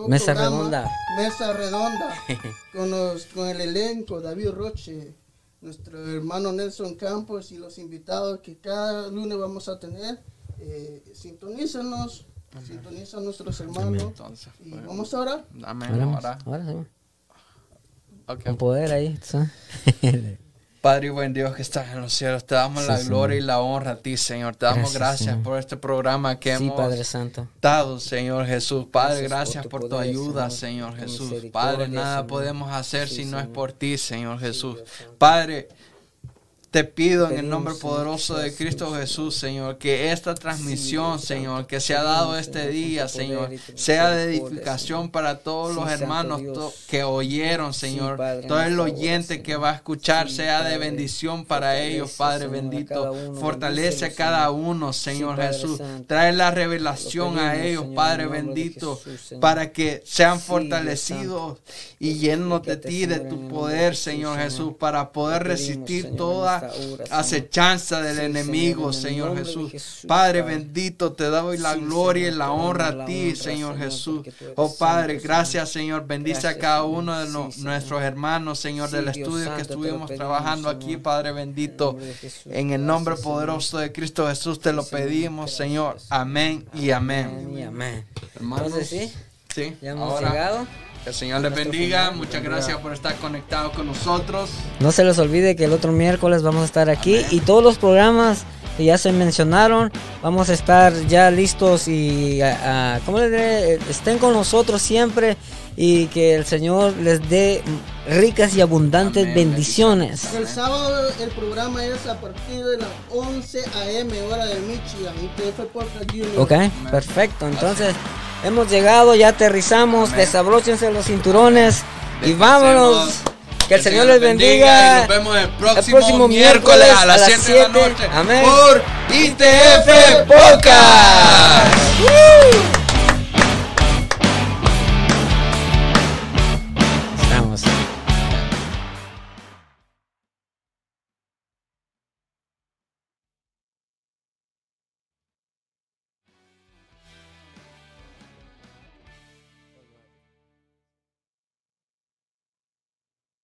Mesa Redonda. Mesa Redonda. con, los, con el elenco, David Roche, nuestro hermano Nelson Campos y los invitados que cada lunes vamos a tener. Eh, sintonícenos, sintonizan nuestros hermanos. y vamos a orar. Amén. Ahora, con poder ahí. Padre y buen Dios que estás en los cielos, te damos la gloria y la honra a ti, Señor. Te damos gracias, por este programa que hemos Padre Santo. dado, Señor Jesús. Padre, gracias, por, tu, ayuda, Señor, Jesús. Padre, nada podemos hacer si no es por ti, Señor Jesús. Padre, te pido en el nombre poderoso de Cristo Jesús, Señor, que esta transmisión, Señor, que se ha dado este día, Señor, sea de edificación para todos los hermanos que oyeron, Señor. Todo el oyente que va a escuchar sea de bendición para ellos, Padre bendito. Fortalece a cada uno, Señor Jesús. Trae la revelación a ellos, Padre bendito, para que sean fortalecidos y llenos de ti, de tu poder, Señor Jesús, para poder resistir toda acechanza del enemigo, Señor Jesús. Padre bendito, te doy la gloria y la honra a ti, Señor Jesús. Oh Padre, gracias, Señor. Bendice a cada uno de nuestros hermanos, Señor, del estudio que estuvimos trabajando aquí, Padre bendito. En el nombre poderoso de Cristo Jesús te lo pedimos, Señor. Amén y amén. amén. Hermanos. Sí. Ya hemos llegado. Que el Señor les bendiga. Muchas gracias por estar conectados con nosotros. No se les olvide que el otro miércoles vamos a estar aquí y todos los programas que ya se mencionaron, vamos a estar ya listos y, ¿cómo les diré? Estén con nosotros siempre y que el Señor les dé ricas y abundantes bendiciones. El sábado el programa es a partir de las 11 a.m. hora de Michigan y Ok, perfecto. Entonces... Hemos llegado, ya aterrizamos, desabróchense los cinturones y vámonos. Que el, Señor, les bendiga. nos vemos el próximo, miércoles, a las 7 de la noche. Amén. Por ITF Podcast.